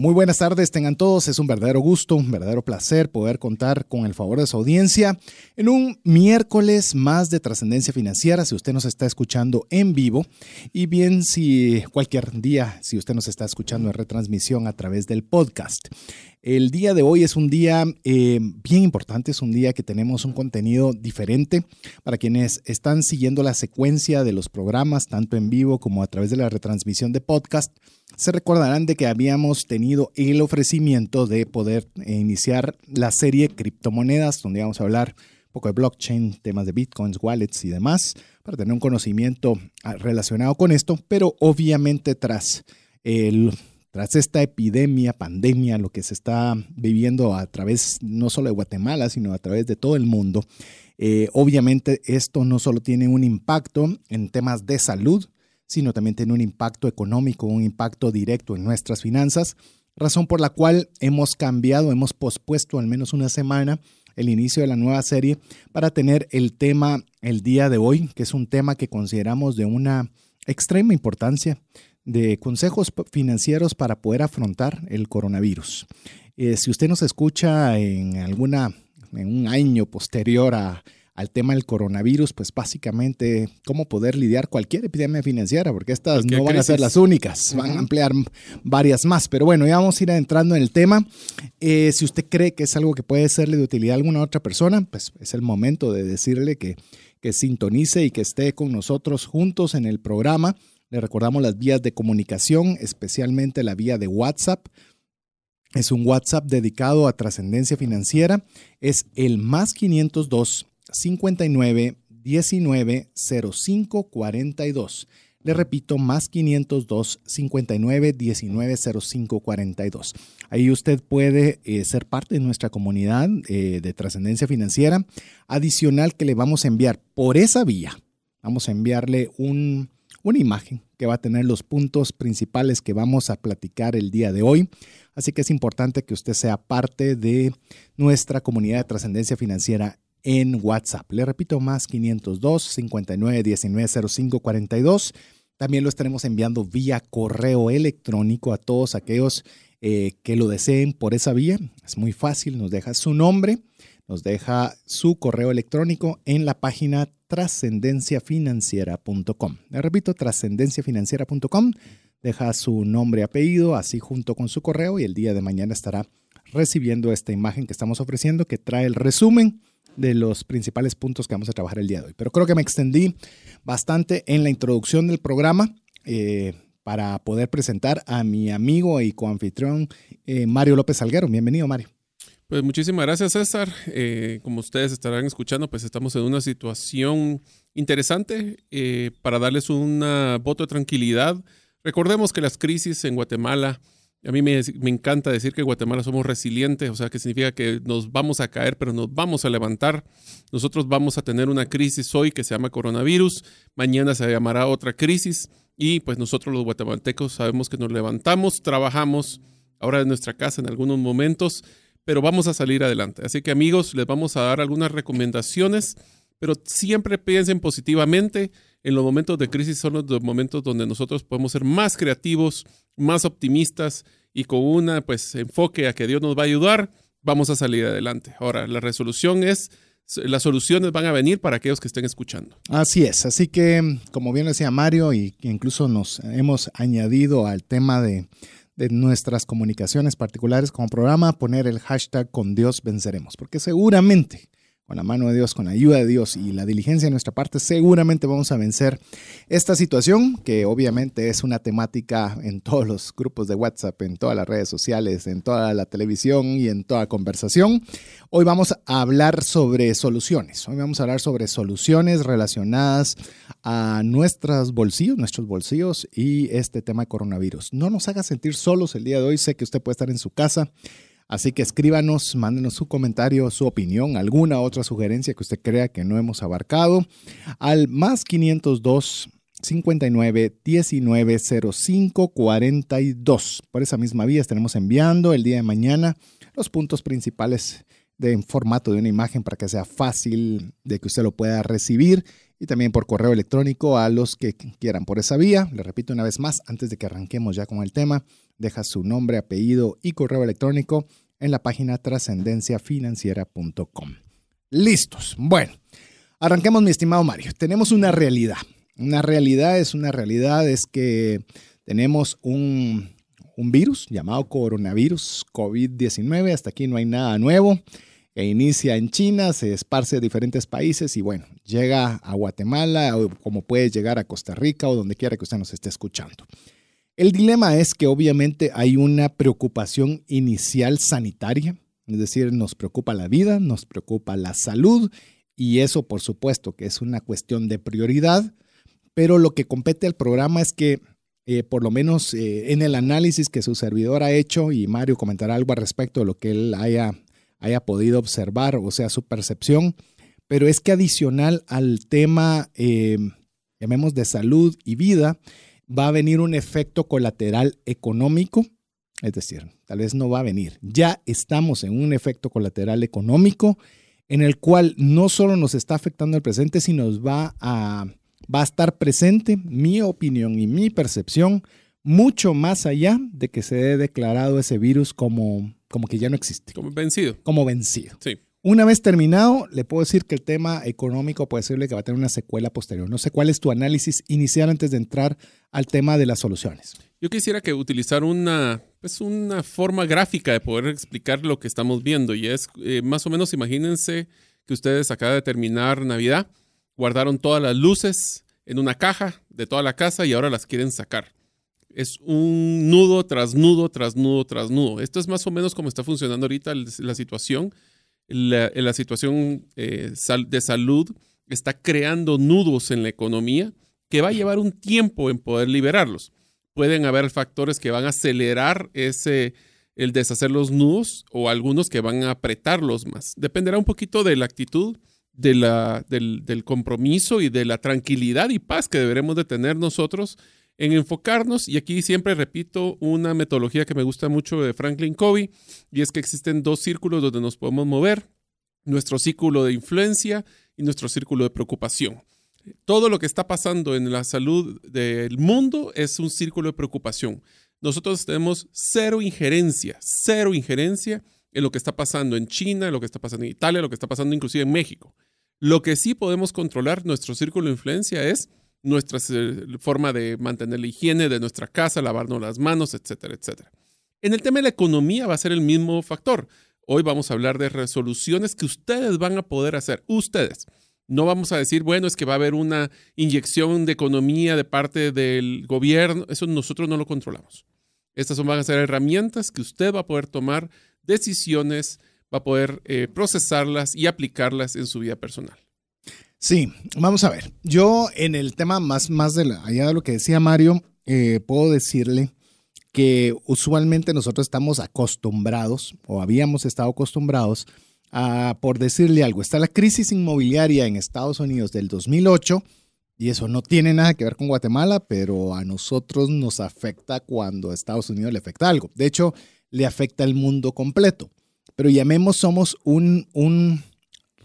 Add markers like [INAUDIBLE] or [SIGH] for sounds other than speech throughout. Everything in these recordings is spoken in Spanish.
Muy buenas tardes, tengan todos. Es un verdadero gusto, un verdadero placer poder contar con el favor de su audiencia en un miércoles más de trascendencia financiera. Si usted nos está escuchando en vivo y bien si cualquier día, si usted nos está escuchando en retransmisión a través del podcast. El día de hoy es un día eh, bien importante, es un día que tenemos un contenido diferente para quienes están siguiendo la secuencia de los programas, tanto en vivo como a través de la retransmisión de podcast. Se recordarán de que habíamos tenido el ofrecimiento de poder iniciar la serie Criptomonedas, donde vamos a hablar un poco de blockchain, temas de bitcoins, wallets y demás, para tener un conocimiento ah, relacionado con esto, pero obviamente tras el tras esta epidemia, pandemia, lo que se está viviendo a través no solo de Guatemala, sino a través de todo el mundo, eh, obviamente esto no solo tiene un impacto en temas de salud, sino también tiene un impacto económico, un impacto directo en nuestras finanzas, razón por la cual hemos cambiado, hemos pospuesto al menos una semana el inicio de la nueva serie para tener el tema el día de hoy, que es un tema que consideramos de una extrema importancia de consejos financieros para poder afrontar el coronavirus. Eh, si usted nos escucha en alguna, en un año posterior al tema del coronavirus, pues básicamente cómo poder lidiar cualquier epidemia financiera, porque estas no van a ser las únicas, van a ampliar varias más. Pero bueno, ya vamos a ir adentrando en el tema. Eh, si usted cree que es algo que puede serle de utilidad a alguna otra persona, pues es el momento de decirle que, que sintonice y que esté con nosotros juntos en el programa. Le recordamos las vías de comunicación, especialmente la vía de WhatsApp. Es un WhatsApp dedicado a trascendencia financiera. Es el más 502 59 19 05 42. Le repito, más 502 59 19 05 42. Ahí usted puede eh, ser parte de nuestra comunidad eh, de trascendencia financiera. Adicional que le vamos a enviar por esa vía. Vamos a enviarle un, una imagen que va a tener los puntos principales que vamos a platicar el día de hoy. Así que es importante que usted sea parte de nuestra comunidad de trascendencia financiera en WhatsApp. Le repito, más 502 59 19 05 42. También lo estaremos enviando vía correo electrónico a todos aquellos eh, que lo deseen por esa vía. Es muy fácil, nos deja su nombre, nos deja su correo electrónico en la página trascendenciafinanciera.com. Le repito, trascendenciafinanciera.com. Deja su nombre, apellido, así junto con su correo y el día de mañana estará recibiendo esta imagen que estamos ofreciendo que trae el resumen de los principales puntos que vamos a trabajar el día de hoy. Pero creo que me extendí bastante en la introducción del programa eh, para poder presentar a mi amigo y coanfitrión eh, Mario López Salguero. Bienvenido, Mario. Pues muchísimas gracias, César. Eh, como ustedes estarán escuchando, pues estamos en una situación interesante para darles un voto de tranquilidad. Recordemos que las crisis en Guatemala, a mí me, encanta decir que en Guatemala somos resilientes, o sea, que significa que nos vamos a caer, pero nos vamos a levantar. Nosotros vamos a tener una crisis hoy que se llama coronavirus, mañana se llamará otra crisis y pues nosotros los guatemaltecos sabemos que nos levantamos, trabajamos ahora en nuestra casa en algunos momentos pero vamos a salir adelante. Así que amigos, les vamos a dar algunas recomendaciones, pero siempre piensen positivamente. En los momentos de crisis son los momentos donde nosotros podemos ser más creativos, más optimistas y con un pues, enfoque a que Dios nos va a ayudar, vamos a salir adelante. Ahora, la resolución es las soluciones van a venir para aquellos que estén escuchando. Así es, así que como bien decía Mario y incluso nos hemos añadido al tema de de nuestras comunicaciones particulares como programa, poner el hashtag con Dios venceremos, porque seguramente con la mano de Dios, con la ayuda de Dios y la diligencia de nuestra parte, seguramente vamos a vencer esta situación, que obviamente es una temática en todos los grupos de WhatsApp, en todas las redes sociales, en toda la televisión y en toda conversación. Hoy vamos a hablar sobre soluciones. Hoy vamos a hablar sobre soluciones relacionadas a nuestros bolsillos, nuestros bolsillos y este tema de coronavirus. No nos haga sentir solos el día de hoy. Sé que usted puede estar en su casa Así que escríbanos, mándenos su comentario, su opinión, alguna otra sugerencia que usted crea que no hemos abarcado al más 502 59 19 05 42. Por esa misma vía estaremos enviando el día de mañana los puntos principales de, en formato de una imagen para que sea fácil de que usted lo pueda recibir y también por correo electrónico a los que quieran por esa vía. Le repito una vez más, antes de que arranquemos ya con el tema, deja su nombre, apellido y correo electrónico en la página trascendenciafinanciera.com. Listos. Bueno, arranquemos mi estimado Mario. Tenemos una realidad. Una realidad es una realidad, es que tenemos un, un virus llamado coronavirus COVID-19. Hasta aquí no hay nada nuevo que inicia en China, se esparce a diferentes países y bueno, llega a Guatemala o como puede llegar a Costa Rica o donde quiera que usted nos esté escuchando. El dilema es que obviamente hay una preocupación inicial sanitaria, es decir, nos preocupa la vida, nos preocupa la salud y eso por supuesto que es una cuestión de prioridad, pero lo que compete al programa es que eh, por lo menos eh, en el análisis que su servidor ha hecho, y Mario comentará algo al respecto de lo que él haya haya podido observar, o sea, su percepción, pero es que adicional al tema, eh, llamemos de salud y vida, va a venir un efecto colateral económico, es decir, tal vez no va a venir, ya estamos en un efecto colateral económico en el cual no solo nos está afectando el presente, sino nos va a, va a estar presente mi opinión y mi percepción mucho más allá de que se haya declarado ese virus como como que ya no existe. Como vencido. Como vencido. Sí. Una vez terminado, le puedo decir que el tema económico puede serle que va a tener una secuela posterior. No sé cuál es tu análisis inicial antes de entrar al tema de las soluciones. Yo quisiera que utilizar una, pues una forma gráfica de poder explicar lo que estamos viendo. Y es eh, más o menos, imagínense que ustedes acaba de terminar Navidad, guardaron todas las luces en una caja de toda la casa y ahora las quieren sacar es un nudo tras nudo, tras nudo, tras nudo. Esto es más o menos como está funcionando ahorita la situación. La, la situación eh, de salud está creando nudos en la economía que va a llevar un tiempo en poder liberarlos. Pueden haber factores que van a acelerar ese, el deshacer los nudos o algunos que van a apretarlos más. Dependerá un poquito de la actitud, de la, del, del compromiso y de la tranquilidad y paz que deberemos de tener nosotros en enfocarnos, y aquí siempre repito una metodología que me gusta mucho de Franklin Covey, y es que existen dos círculos donde nos podemos mover, nuestro círculo de influencia y nuestro círculo de preocupación. Todo lo que está pasando en la salud del mundo es un círculo de preocupación. Nosotros tenemos cero injerencia, cero injerencia en lo que está pasando en China, en lo que está pasando en Italia, lo que está pasando inclusive en México. Lo que sí podemos controlar nuestro círculo de influencia es nuestra forma de mantener la higiene de nuestra casa, lavarnos las manos, etcétera, etcétera. En el tema de la economía va a ser el mismo factor. Hoy vamos a hablar de resoluciones que ustedes van a poder hacer, ustedes. No vamos a decir, bueno, es que va a haber una inyección de economía de parte del gobierno. Eso nosotros no lo controlamos. Estas son, van a ser herramientas que usted va a poder tomar decisiones, va a poder eh, procesarlas y aplicarlas en su vida personal. Sí, vamos a ver. Yo en el tema más, más de allá de lo que decía Mario, eh, puedo decirle que usualmente nosotros estamos acostumbrados o habíamos estado acostumbrados a, por decirle algo, está la crisis inmobiliaria en Estados Unidos del 2008 y eso no tiene nada que ver con Guatemala, pero a nosotros nos afecta cuando a Estados Unidos le afecta algo. De hecho, le afecta al mundo completo. Pero llamemos, somos un, un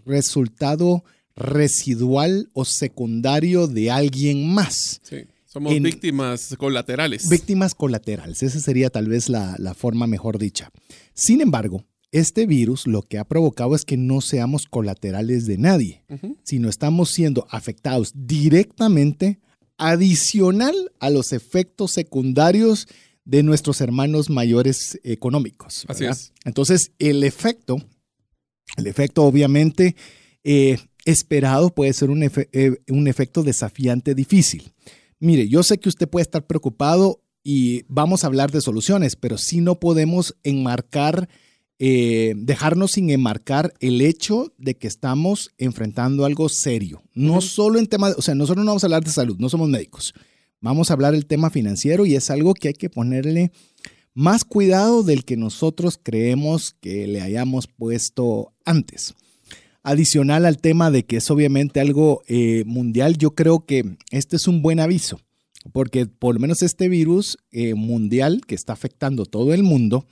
resultado residual o secundario de alguien más. Sí, somos víctimas colaterales. Víctimas colaterales, esa sería tal vez la, forma mejor dicha. Sin embargo, este virus lo que ha provocado es que no seamos colaterales de nadie, sino estamos siendo afectados directamente, adicional a los efectos secundarios de nuestros hermanos mayores económicos. Así es. Entonces, el efecto, el efecto obviamente eh, esperado puede ser un, eh, un efecto desafiante difícil. Mire, yo sé que usted puede estar preocupado y vamos a hablar de soluciones, pero si no podemos enmarcar, eh, dejarnos sin enmarcar el hecho de que estamos enfrentando algo serio. No solo en temas, o sea, nosotros no vamos a hablar de salud, no somos médicos. Vamos a hablar del tema financiero y es algo que hay que ponerle más cuidado del que nosotros creemos que le hayamos puesto antes. Adicional al tema de que es obviamente algo eh, mundial, yo creo que este es un buen aviso, porque por lo menos este virus eh, mundial que está afectando todo el mundo,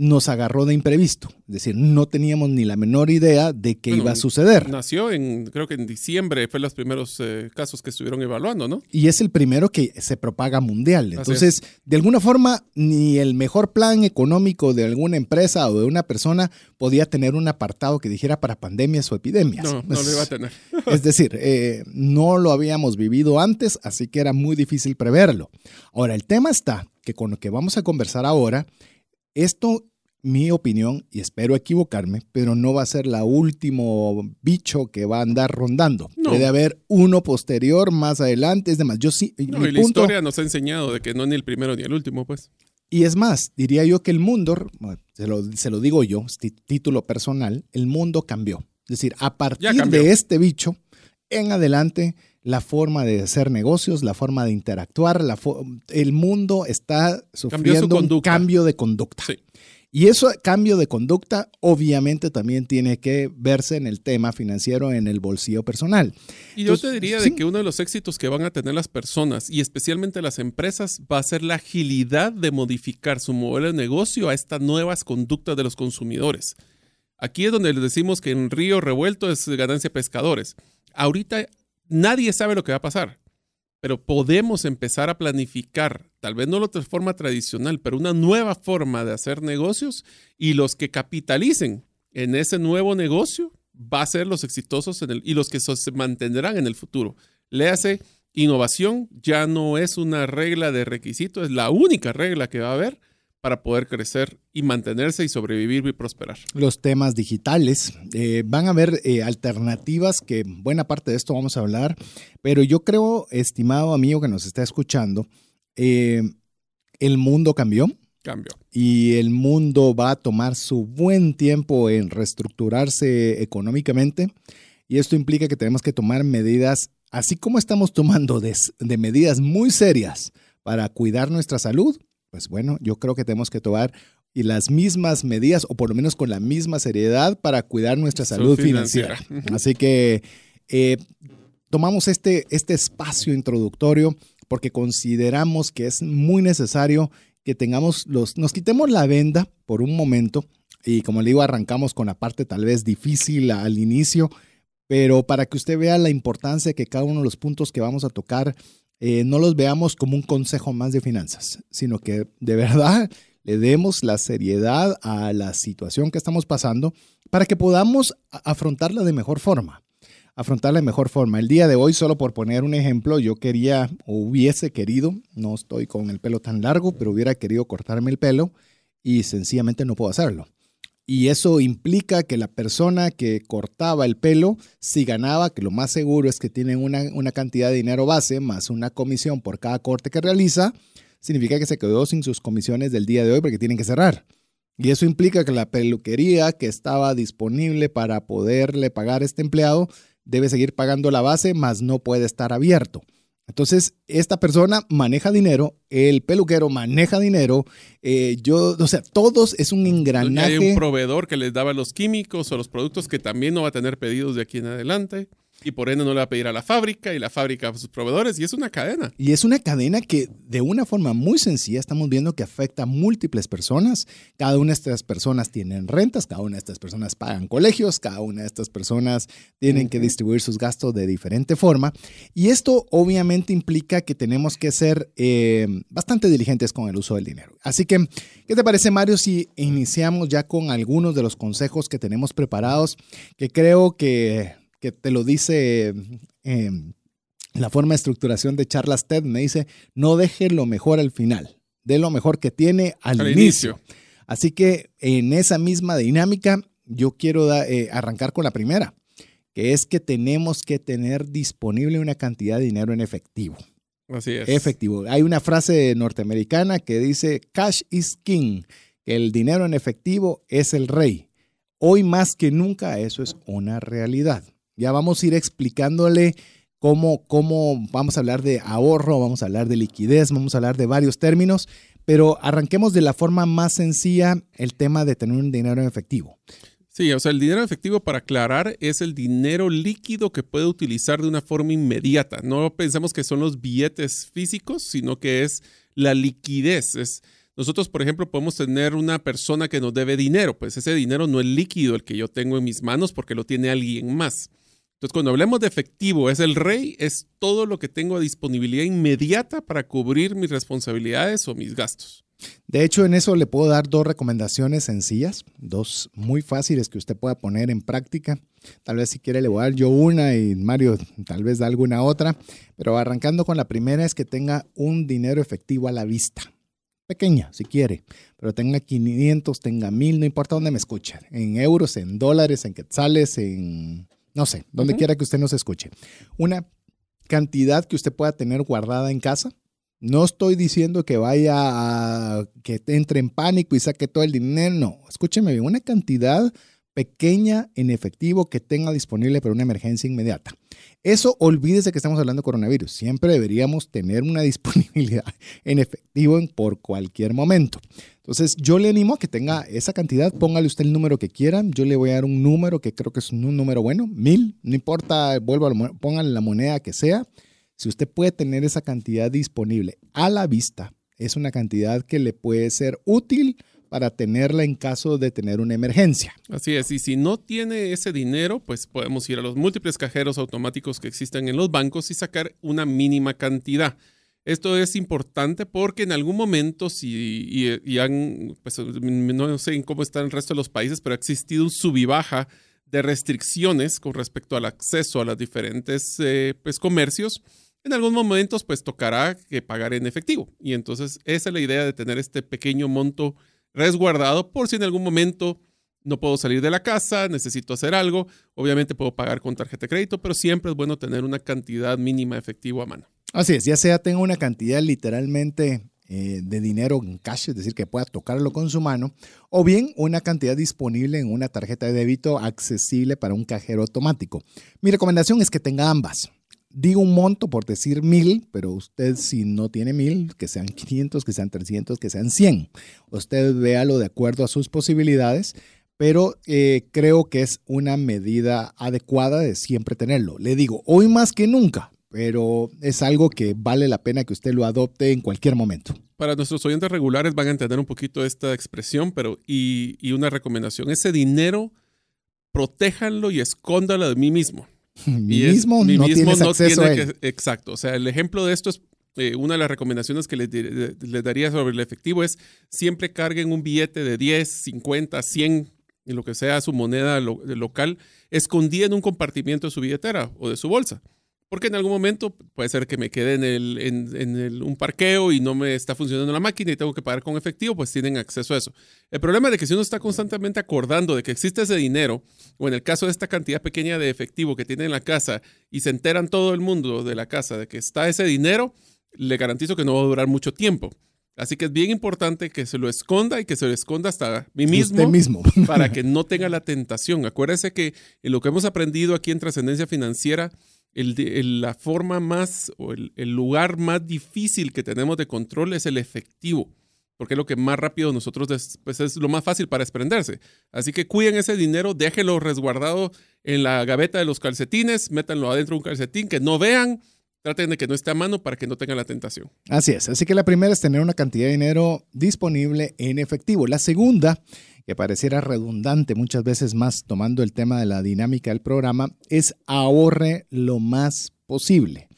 nos agarró de imprevisto. Es decir, no teníamos ni la menor idea de qué iba a suceder. Nació en, creo que en diciembre, fue los primeros eh, casos que estuvieron evaluando, ¿no? Y es el primero que se propaga mundial. Entonces, de alguna forma, ni el mejor plan económico de alguna empresa o de una persona podía tener un apartado que dijera para pandemias o epidemias. No, no lo iba a tener. es decir, eh, no lo habíamos vivido antes, así que era muy difícil preverlo. Ahora, el tema está que con lo que vamos a conversar ahora, esto mi opinión, y espero equivocarme, pero no va a ser la último bicho que va a andar rondando. Puede haber uno posterior más adelante. Es demás, yo sí. No, y la historia nos ha enseñado de que no es ni el primero ni el último, pues. Y es más, diría yo que el mundo, se lo, se lo digo yo, título personal, el mundo cambió. Es decir, a partir de este bicho, en adelante, la forma de hacer negocios, la forma de interactuar, la el mundo está sufriendo un cambio de conducta. Sí. Y eso cambio de conducta obviamente también tiene que verse en el tema financiero, en el bolsillo personal. Y yo te diría de que uno de los éxitos que van a tener las personas y especialmente las empresas va a ser la agilidad de modificar su modelo de negocio a estas nuevas conductas de los consumidores. Aquí es donde les decimos que en río revuelto es ganancia pescadores. Ahorita nadie sabe lo que va a pasar pero podemos empezar a planificar, tal vez no de forma tradicional, pero una nueva forma de hacer negocios y los que capitalicen en ese nuevo negocio va a ser los exitosos en el, y los que se mantendrán en el futuro. Léase, innovación ya no es una regla de requisito, es la única regla que va a haber para poder crecer y mantenerse y sobrevivir y prosperar. Los temas digitales, eh, van a haber eh, alternativas que buena parte de esto vamos a hablar, pero yo creo, estimado amigo que nos está escuchando, eh, el mundo cambió. Cambió. Y el mundo va a tomar su buen tiempo en reestructurarse económicamente. Y esto implica que tenemos que tomar medidas, así como estamos tomando de medidas muy serias para cuidar nuestra salud, pues bueno, yo creo que tenemos que tomar y las mismas medidas, o por lo menos con la misma seriedad, para cuidar nuestra salud financiera. Así que eh, tomamos este, este espacio introductorio porque consideramos que es muy necesario que tengamos los, nos quitemos la venda por un momento y como le digo, arrancamos con la parte tal vez difícil al inicio, pero para que usted vea la importancia que cada uno de los puntos que vamos a tocar eh, no los veamos como un consejo más de finanzas, sino que de verdad [LAUGHS] le demos la seriedad a la situación que estamos pasando para que podamos afrontarla de mejor forma. Afrontarla de mejor forma. El día de hoy, solo por poner un ejemplo, yo quería o hubiese querido, no estoy con el pelo tan largo, pero hubiera querido cortarme el pelo y sencillamente no puedo hacerlo. Y eso implica que la persona que cortaba el pelo, si ganaba, que lo más seguro es que tienen una, cantidad de dinero base más una comisión por cada corte que realiza, significa que se quedó sin sus comisiones del día de hoy porque tienen que cerrar. Y eso implica que la peluquería que estaba disponible para poderle pagar a este empleado debe seguir pagando la base, más no puede estar abierto. Entonces, esta persona maneja dinero, el peluquero maneja dinero, eh, yo, o sea, todos es un engranaje. Hay un proveedor que les daba los químicos o los productos que también no va a tener pedidos de aquí en adelante y por ende no le va a pedir a la fábrica y la fábrica a sus proveedores y es una cadena. Y es una cadena que de una forma muy sencilla estamos viendo que afecta a múltiples personas. Cada una de estas personas tienen rentas, cada una de estas personas pagan colegios, cada una de estas personas tienen que distribuir sus gastos de diferente forma. Y esto obviamente implica que tenemos que ser eh, bastante diligentes con el uso del dinero. Así que, ¿qué te parece Mario si iniciamos ya con algunos de los consejos que tenemos preparados que creo que que te lo dice em, la forma de estructuración de charlas TED, me dice, no deje lo mejor al final, de lo mejor que tiene al, inicio. Así que en esa misma dinámica, yo quiero eh, arrancar con la primera, que es que tenemos que tener disponible una cantidad de dinero en efectivo. Así es. Efectivo. Hay una frase norteamericana que dice, cash is king, que el dinero en efectivo es el rey. Hoy más que nunca eso es una realidad. Ya vamos a ir explicándole cómo, cómo vamos a hablar de ahorro, vamos a hablar de liquidez, vamos a hablar de varios términos, pero arranquemos de la forma más sencilla el tema de tener un dinero en efectivo. Sí, o sea, el dinero efectivo, para aclarar, es el dinero líquido que puede utilizar de una forma inmediata. No pensemos que son los billetes físicos, sino que es la liquidez. Es, nosotros, por ejemplo, podemos tener una persona que nos debe dinero, pues ese dinero no es líquido el que yo tengo en mis manos porque lo tiene alguien más. Entonces, cuando hablemos de efectivo, es el rey, es todo lo que tengo a disponibilidad inmediata para cubrir mis responsabilidades o mis gastos. De hecho, en eso le puedo dar dos recomendaciones sencillas, dos muy fáciles que usted pueda poner en práctica. Tal vez si quiere le voy a dar yo una y Mario tal vez da alguna otra, pero arrancando con la primera es que tenga un dinero efectivo a la vista. Pequeña, si quiere, pero tenga 500, tenga 1000, no importa dónde me escuche, en euros, en dólares, en quetzales, en no sé, donde quiera que usted nos escuche. Una cantidad que usted pueda tener guardada en casa, no estoy diciendo que vaya a que entre en pánico y saque todo el dinero. No, escúcheme bien, una cantidad pequeña en efectivo que tenga disponible para una emergencia inmediata. Eso olvídese que estamos hablando de coronavirus. Siempre deberíamos tener una [LAUGHS] disponibilidad en efectivo por cualquier momento. Entonces, yo le animo a que tenga esa cantidad. Póngale usted el número que quiera. Yo le voy a dar un número que creo que es un número bueno, mil. No importa, vuelva, póngale la moneda que sea. Si usted puede tener esa cantidad disponible a la vista, es una cantidad que le puede ser útil para tenerla en caso de tener una emergencia. Así es, y si no tiene ese dinero, pues podemos ir a los múltiples cajeros automáticos que existen en los bancos y sacar una mínima cantidad. Esto es importante porque en algún momento, si y, han, pues no sé cómo está el resto de los países, pero ha existido un sub baja de restricciones con respecto al acceso a los diferentes eh, pues, comercios en algunos momentos pues tocará que pagar en efectivo. Y entonces esa es la idea de tener este pequeño monto resguardado por si en algún momento no puedo salir de la casa, necesito hacer algo. Obviamente puedo pagar con tarjeta de crédito, pero siempre es bueno tener una cantidad mínima de efectivo a mano. Así es, ya sea tenga una cantidad literalmente eh, de dinero en cash, es decir, que pueda tocarlo con su mano, o bien una cantidad disponible en una tarjeta de débito accesible para un cajero automático. Mi recomendación es que tenga ambas digo un monto por decir mil, pero usted si no tiene mil, que sean 500, que sean 300, que sean 100. Usted véalo de acuerdo a sus posibilidades, pero eh, creo que es una medida adecuada de siempre tenerlo. Le digo, hoy más que nunca, pero es algo que vale la pena que usted lo adopte en cualquier momento. Para nuestros oyentes regulares van a entender un poquito esta expresión, pero y, y una recomendación, ese dinero, protéjanlo y escóndalo de mí mismo. [LAUGHS] Mi mismo no mismo no tiene Que, exacto. O sea, el ejemplo de esto es eh, una de las recomendaciones que les, daría sobre el efectivo es siempre carguen un billete de 10, 50, 100, en lo que sea su moneda local, escondida en un compartimiento de su billetera o de su bolsa porque en algún momento puede ser que me quede en, el, en, el, un parqueo y no me está funcionando la máquina y tengo que pagar con efectivo, pues tienen acceso a eso. El problema es de que si uno está constantemente acordando de que existe ese dinero, o en el caso de esta cantidad pequeña de efectivo que tiene en la casa y se enteran todo el mundo de la casa de que está ese dinero, le garantizo que no va a durar mucho tiempo. Así que es bien importante que se lo esconda y que se lo esconda hasta mí mismo, mismo. [LAUGHS] para que no tenga la tentación. Acuérdese que lo que hemos aprendido aquí en Trascendencia Financiera, el, la forma más o el, lugar más difícil que tenemos de control es el efectivo, porque es lo que más rápido nosotros, pues es lo más fácil para desprenderse. Así que cuiden ese dinero, déjenlo resguardado en la gaveta de los calcetines, métanlo adentro de un calcetín, que no vean, traten de que no esté a mano para que no tengan la tentación. Así es, así que la primera es tener una cantidad de dinero disponible en efectivo. La segunda que pareciera redundante muchas veces más tomando el tema de la dinámica del programa, es ahorre lo más posible.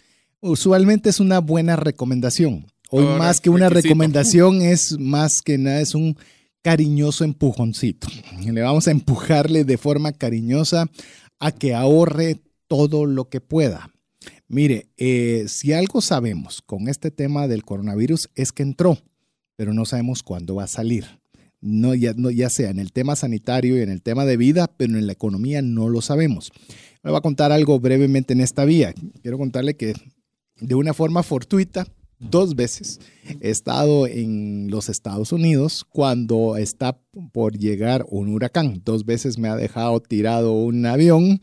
Usualmente es una buena recomendación. Hoy más que una recomendación es más que nada es un cariñoso empujoncito. Le vamos a empujarle de forma cariñosa a que ahorre todo lo que pueda. Mire, eh, si algo sabemos con este tema del coronavirus es que entró, pero no sabemos cuándo va a salir no ya, no, ya sea en el tema sanitario y en el tema de vida, pero en la economía no lo sabemos. Me voy a contar algo brevemente en esta vía. Quiero contarle que de una forma fortuita, dos veces he estado en los Estados Unidos cuando está por llegar un huracán. Dos veces me ha dejado tirado un avión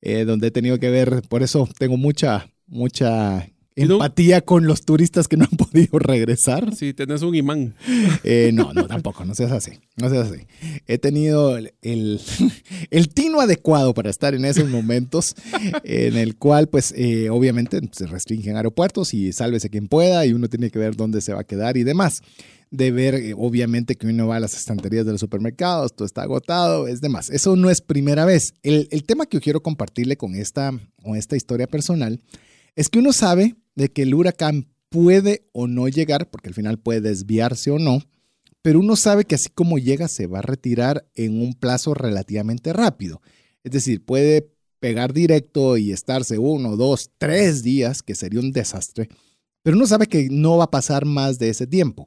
eh, donde he tenido que ver, por eso tengo mucha, mucha empatía con los turistas que no han [LAUGHS] podido regresar. Sí, tenés un imán. Eh, no, no, tampoco, no seas así. No seas así. He tenido el, [LAUGHS] el, tino adecuado para estar en esos momentos en el cual, pues, eh, obviamente se restringen aeropuertos y sálvese quien pueda y uno tiene que ver dónde se va a quedar y demás. De ver, eh, obviamente, que uno va a las estanterías de los supermercados, todo está agotado, es demás. Eso no es primera vez. El, el tema que yo quiero compartirle con esta, con esta historia personal es que uno sabe de que el huracán puede o no llegar, porque al final puede desviarse o no, pero uno sabe que así como llega se va a retirar en un plazo relativamente rápido. Es decir, puede pegar directo y estarse uno, dos, tres días, que sería un desastre, pero uno sabe que no va a pasar más de ese tiempo.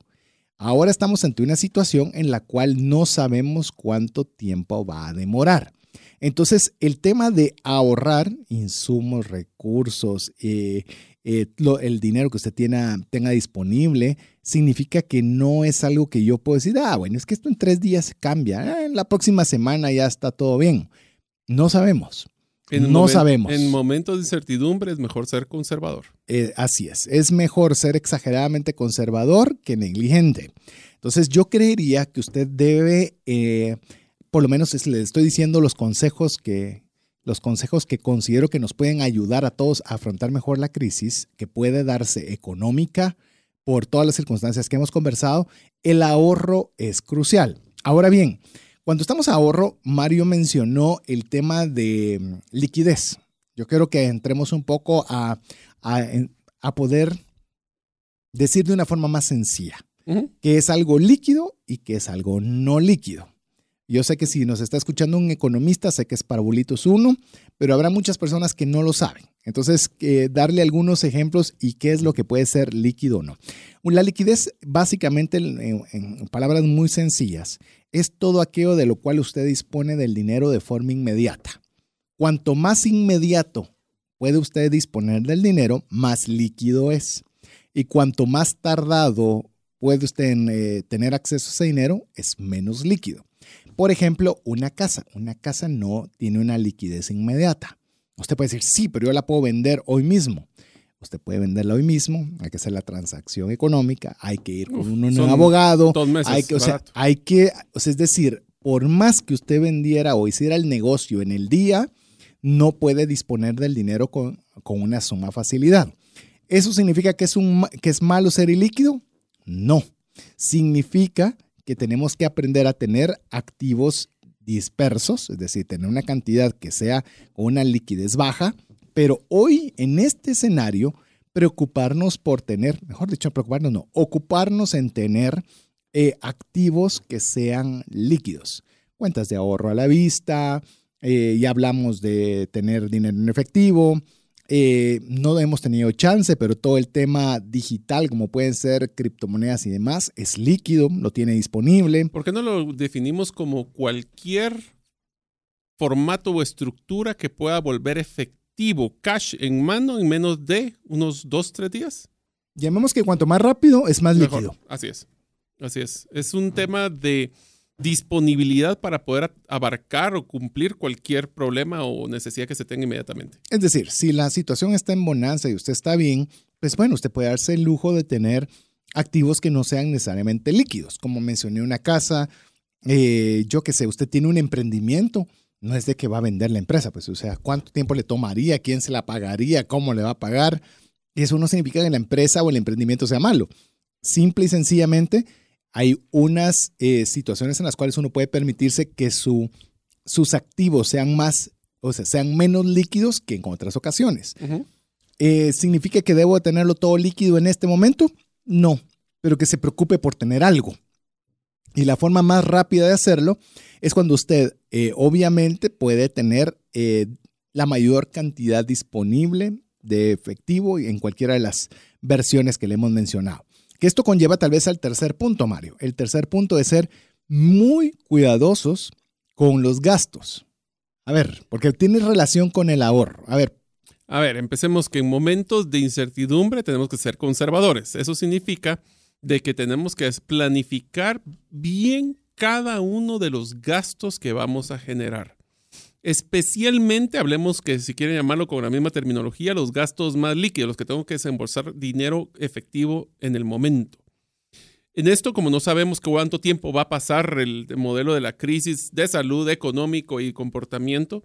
Ahora estamos ante una situación en la cual no sabemos cuánto tiempo va a demorar. Entonces, el tema de ahorrar insumos, recursos, eh, eh, el dinero que usted tenga disponible, significa que no es algo que yo puedo decir, ah, bueno, es que esto en tres días cambia, en la próxima semana ya está todo bien. No sabemos. no sabemos. En momentos de incertidumbre es mejor ser conservador. Eh, así es. Es mejor ser exageradamente conservador que negligente. Entonces yo creería que usted debe, eh, por lo menos le estoy diciendo los consejos que, los consejos que considero que nos pueden ayudar a todos a afrontar mejor la crisis que puede darse económica por todas las circunstancias que hemos conversado, el ahorro es crucial. Ahora bien, cuando estamos a ahorro, Mario mencionó el tema de mm, liquidez. Yo quiero que entremos un poco a, a, poder decir de una forma más sencilla, que es algo líquido y que es algo no líquido. Yo sé que si nos está escuchando un economista, sé que es Parabolitos 1, pero habrá muchas personas que no lo saben. Entonces, darle algunos ejemplos y qué es lo que puede ser líquido o no. La liquidez, básicamente, en, palabras muy sencillas, es todo aquello de lo cual usted dispone del dinero de forma inmediata. Cuanto más inmediato puede usted disponer del dinero, más líquido es. Y cuanto más tardado puede usted eh, tener acceso a ese dinero, es menos líquido. Por ejemplo, una casa. Una casa no tiene una liquidez inmediata. Usted puede decir, sí, pero yo la puedo vender hoy mismo. Usted puede venderla hoy mismo, hay que hacer la transacción económica, hay que ir con un, abogado, hay que, o sea, hay que, es decir, por más que usted vendiera o hiciera el negocio en el día, no puede disponer del dinero con, con una suma facilidad. ¿Eso significa que es, un, que es malo ser ilíquido? No. Significa que tenemos que aprender a tener activos dispersos, es decir, tener una cantidad que sea con una liquidez baja, pero hoy en este escenario, preocuparnos por tener, mejor dicho, preocuparnos no, ocuparnos en tener eh, activos que sean líquidos, cuentas de ahorro a la vista, eh, ya hablamos de tener dinero en efectivo, eh, no hemos tenido chance, pero todo el tema digital, como pueden ser criptomonedas y demás, es líquido, lo tiene disponible. ¿Por qué no lo definimos como cualquier formato o estructura que pueda volver efectivo, cash en mano en menos de unos dos, tres días? Llamemos que cuanto más rápido es más líquido. Así es. Así es. Es un tema de disponibilidad para poder abarcar o cumplir cualquier problema o necesidad que se tenga inmediatamente. Es decir, si la situación está en bonanza y usted está bien, pues bueno, usted puede darse el lujo de tener activos que no sean necesariamente líquidos. Como mencioné, una casa, eh, yo que sé, usted tiene un emprendimiento, no es de que va a vender la empresa, pues o sea, cuánto tiempo le tomaría, quién se la pagaría, cómo le va a pagar. Y eso no significa que la empresa o el emprendimiento sea malo. Simple y sencillamente, hay unas eh, situaciones en las cuales uno puede permitirse que su, sus activos sean más, o sea, sean menos líquidos que en otras ocasiones. Eh, ¿Significa que debo tenerlo todo líquido en este momento? No, pero que se preocupe por tener algo. Y la forma más rápida de hacerlo es cuando usted eh, obviamente puede tener la mayor cantidad disponible de efectivo en cualquiera de las versiones que le hemos mencionado. Que esto conlleva tal vez al tercer punto, Mario. El tercer punto es ser muy cuidadosos con los gastos. A ver, porque tiene relación con el ahorro. A ver. A ver, empecemos que en momentos de incertidumbre tenemos que ser conservadores. Eso significa de que tenemos que planificar bien cada uno de los gastos que vamos a generar. Especialmente, hablemos que si quieren llamarlo con la misma terminología, los gastos más líquidos, los que tengo que desembolsar dinero efectivo en el momento. En esto, como no sabemos cuánto tiempo va a pasar el modelo de la crisis de salud, económico y comportamiento,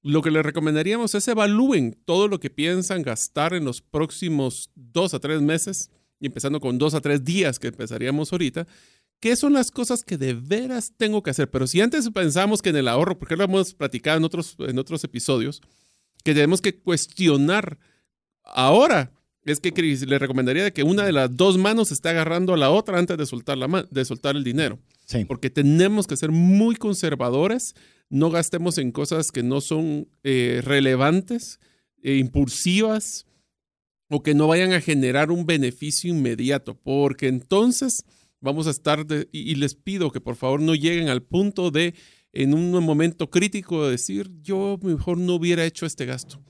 lo que les recomendaríamos es evalúen todo lo que piensan gastar en los próximos dos a tres meses, y empezando con dos a tres días que empezaríamos ahorita, qué son las cosas que de veras tengo que hacer. Pero si antes pensamos que en el ahorro, porque lo hemos platicado en otros, en otros episodios, que tenemos que cuestionar ahora es que le recomendaría que una de las dos manos esté agarrando a la otra antes de soltar, la de soltar el dinero. Porque tenemos que ser muy conservadores, no gastemos en cosas que no son eh, relevantes, e impulsivas o que no vayan a generar un beneficio inmediato, porque entonces vamos a estar, y, les pido que por favor no lleguen al punto de, en un momento crítico, de decir, yo mejor no hubiera hecho este gasto.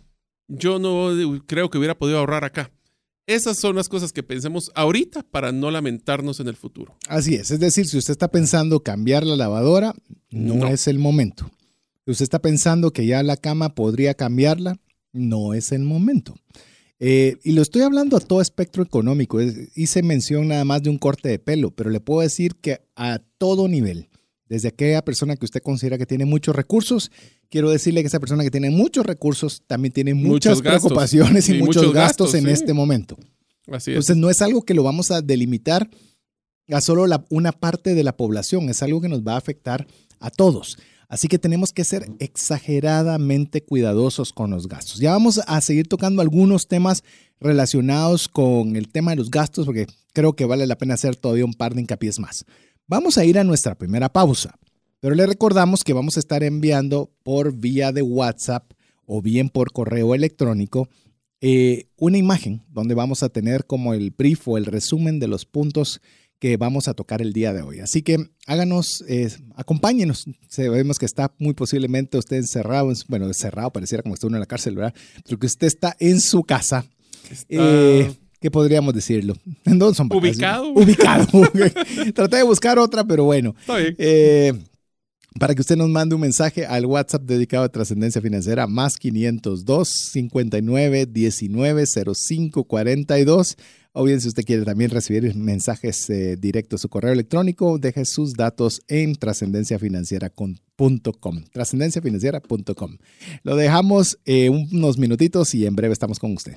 Yo no creo que hubiera podido ahorrar acá. Esas son las cosas que pensemos ahorita para no lamentarnos en el futuro. Así es, es decir, si usted está pensando cambiar la lavadora, no, es el momento. Si usted está pensando que ya la cama podría cambiarla, no es el momento. Eh, y lo estoy hablando a todo espectro económico. Hice mención nada más de un corte de pelo, pero le puedo decir que a todo nivel, desde aquella persona que usted considera que tiene muchos recursos, quiero decirle que esa persona que tiene muchos recursos también tiene muchas preocupaciones y, muchos, gastos, en este momento. Así es. Entonces no es algo que lo vamos a delimitar a solo una parte de la población, es algo que nos va a afectar a todos. Así que tenemos que ser exageradamente cuidadosos con los gastos. Ya vamos a seguir tocando algunos temas relacionados con el tema de los gastos porque creo que vale la pena hacer todavía un par de hincapiés más. Vamos a ir a nuestra primera pausa, pero le recordamos que vamos a estar enviando por vía de WhatsApp o bien por correo electrónico eh, una imagen donde vamos a tener como el brief o el resumen de los puntos que vamos a tocar el día de hoy. Así que háganos, eh, acompáñenos. Sabemos que está muy posiblemente usted encerrado, bueno, encerrado, pareciera como está uno en la cárcel, ¿verdad? Pero que usted está en su casa. Eh, ¿Qué podríamos decirlo? ¿En dónde son Ubicado. Ubicado. [LAUGHS] Traté de buscar otra, pero bueno. Está bien. Eh, para que usted nos mande un mensaje al WhatsApp dedicado a trascendencia financiera, más 502 59 19 05 42. O bien, si usted quiere también recibir mensajes eh, directos a su correo electrónico, deje sus datos en trascendenciafinanciera.com. Trascendenciafinanciera.com. Lo dejamos eh, unos minutitos y en breve estamos con usted.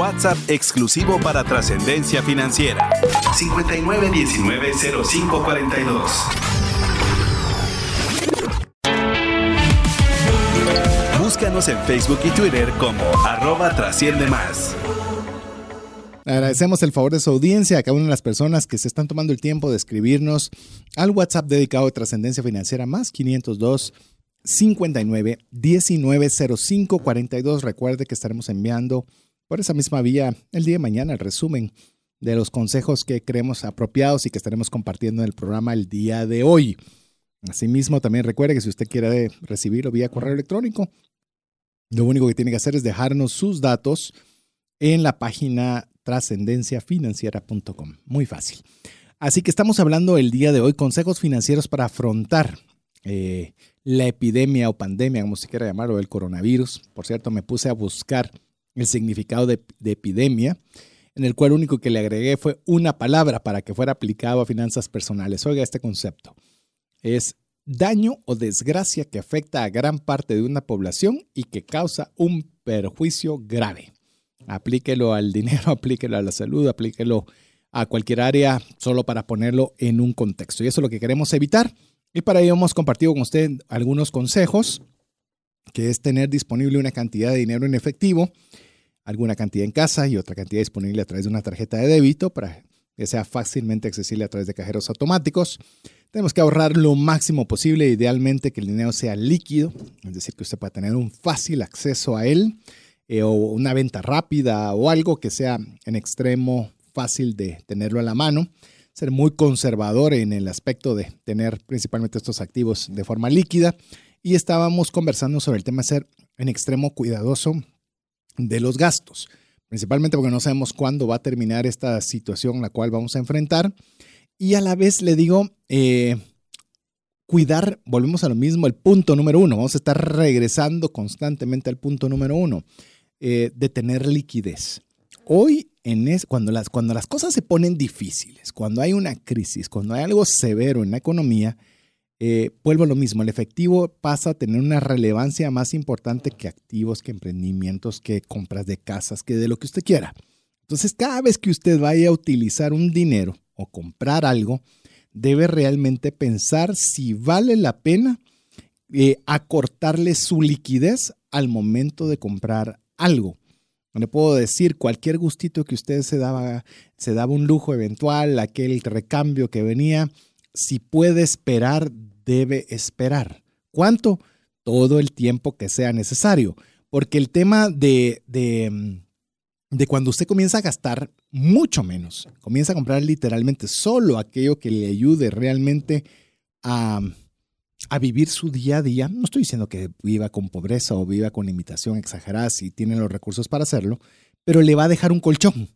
WhatsApp exclusivo para trascendencia financiera. 59190542. Búscanos en Facebook y Twitter como arroba trasciende más. Agradecemos el favor de su audiencia a cada una de las personas que se están tomando el tiempo de escribirnos al WhatsApp dedicado a Trascendencia Financiera más 502 59 1905 42. Recuerde que estaremos enviando por esa misma vía el día de mañana el resumen de los consejos que creemos apropiados y que estaremos compartiendo en el programa el día de hoy. Asimismo, también recuerde que si usted quiere recibirlo vía correo electrónico, lo único que tiene que hacer es dejarnos sus datos en la página trascendenciafinanciera.com. Muy fácil. Así que estamos hablando el día de hoy consejos financieros para afrontar eh, la epidemia o pandemia, como se quiera llamarlo, del coronavirus. Por cierto, me puse a buscar el significado de, de epidemia, en el cual único que le agregué fue una palabra para que fuera aplicado a finanzas personales. Oiga este concepto. Es daño o desgracia que afecta a gran parte de una población y que causa un perjuicio grave. Aplíquelo al [LAUGHS] dinero, aplíquelo a la salud, aplíquelo a cualquier área, solo para ponerlo en un contexto. Y eso es lo que queremos evitar. Y para ello hemos compartido con usted algunos consejos, que es tener disponible una cantidad de dinero en efectivo, alguna cantidad en casa y otra cantidad disponible a través de una tarjeta de débito para que sea fácilmente accesible a través de cajeros automáticos. Tenemos que ahorrar lo máximo posible, idealmente que el dinero sea líquido, es decir, que usted pueda tener un fácil acceso a él eh, o una venta rápida o algo que sea en extremo fácil de tenerlo a la mano. Ser muy conservador en el aspecto de tener principalmente estos activos de forma líquida. Y estábamos conversando sobre el tema de ser en extremo cuidadoso de los gastos, principalmente porque no sabemos cuándo va a terminar esta situación la cual vamos a enfrentar y a la vez le digo, eh, cuidar, volvemos a lo mismo, el punto número uno. Vamos a estar regresando constantemente al punto número uno, eh, de tener liquidez. Hoy, en es, cuando, las, cuando las cosas se ponen difíciles, cuando hay una crisis, cuando hay algo severo en la economía, eh, vuelvo a lo mismo, el efectivo pasa a tener una relevancia más importante que activos, que emprendimientos, que compras de casas, que de lo que usted quiera. Entonces, cada vez que usted vaya a utilizar un dinero, o comprar algo, debe realmente pensar si vale la pena eh, acortarle su liquidez al momento de comprar algo. Le puedo decir, cualquier gustito que usted se daba, se daba un lujo eventual, aquel recambio que venía, si puede esperar, debe esperar. ¿Cuánto? Todo el tiempo que sea necesario. Porque el tema de, de mm, de cuando usted comienza a gastar mucho menos, comienza a comprar literalmente solo aquello que le ayude realmente a, vivir su día a día. No estoy diciendo que viva con pobreza o viva con limitación exagerada si tiene los recursos para hacerlo, pero le va a dejar un colchón.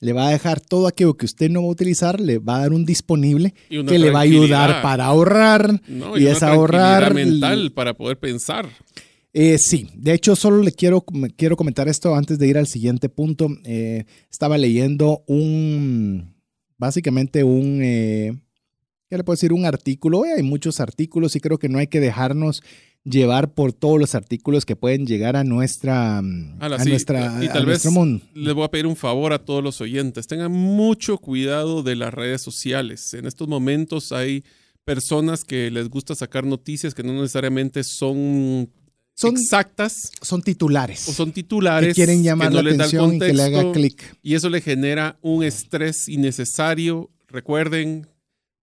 Le va a dejar todo aquello que usted no va a utilizar, le va a dar un disponible que le va a ayudar para ahorrar y, y es ahorrar mental para poder pensar. Eh, sí, de hecho solo le quiero, quiero comentar esto antes de ir al siguiente punto. Eh, estaba leyendo un, básicamente un, eh, ¿qué le puedo decir? Un artículo. hay muchos artículos y creo que no hay que dejarnos llevar por todos los artículos que pueden llegar a nuestra, a, nuestra y tal vez les voy a pedir un favor a todos los oyentes tengan mucho cuidado de las redes sociales en estos momentos hay personas que les gusta sacar noticias que no necesariamente son son exactas. Son titulares. O son titulares. Que quieren llamar la atención y que le haga clic. Y eso le genera un estrés innecesario. Recuerden,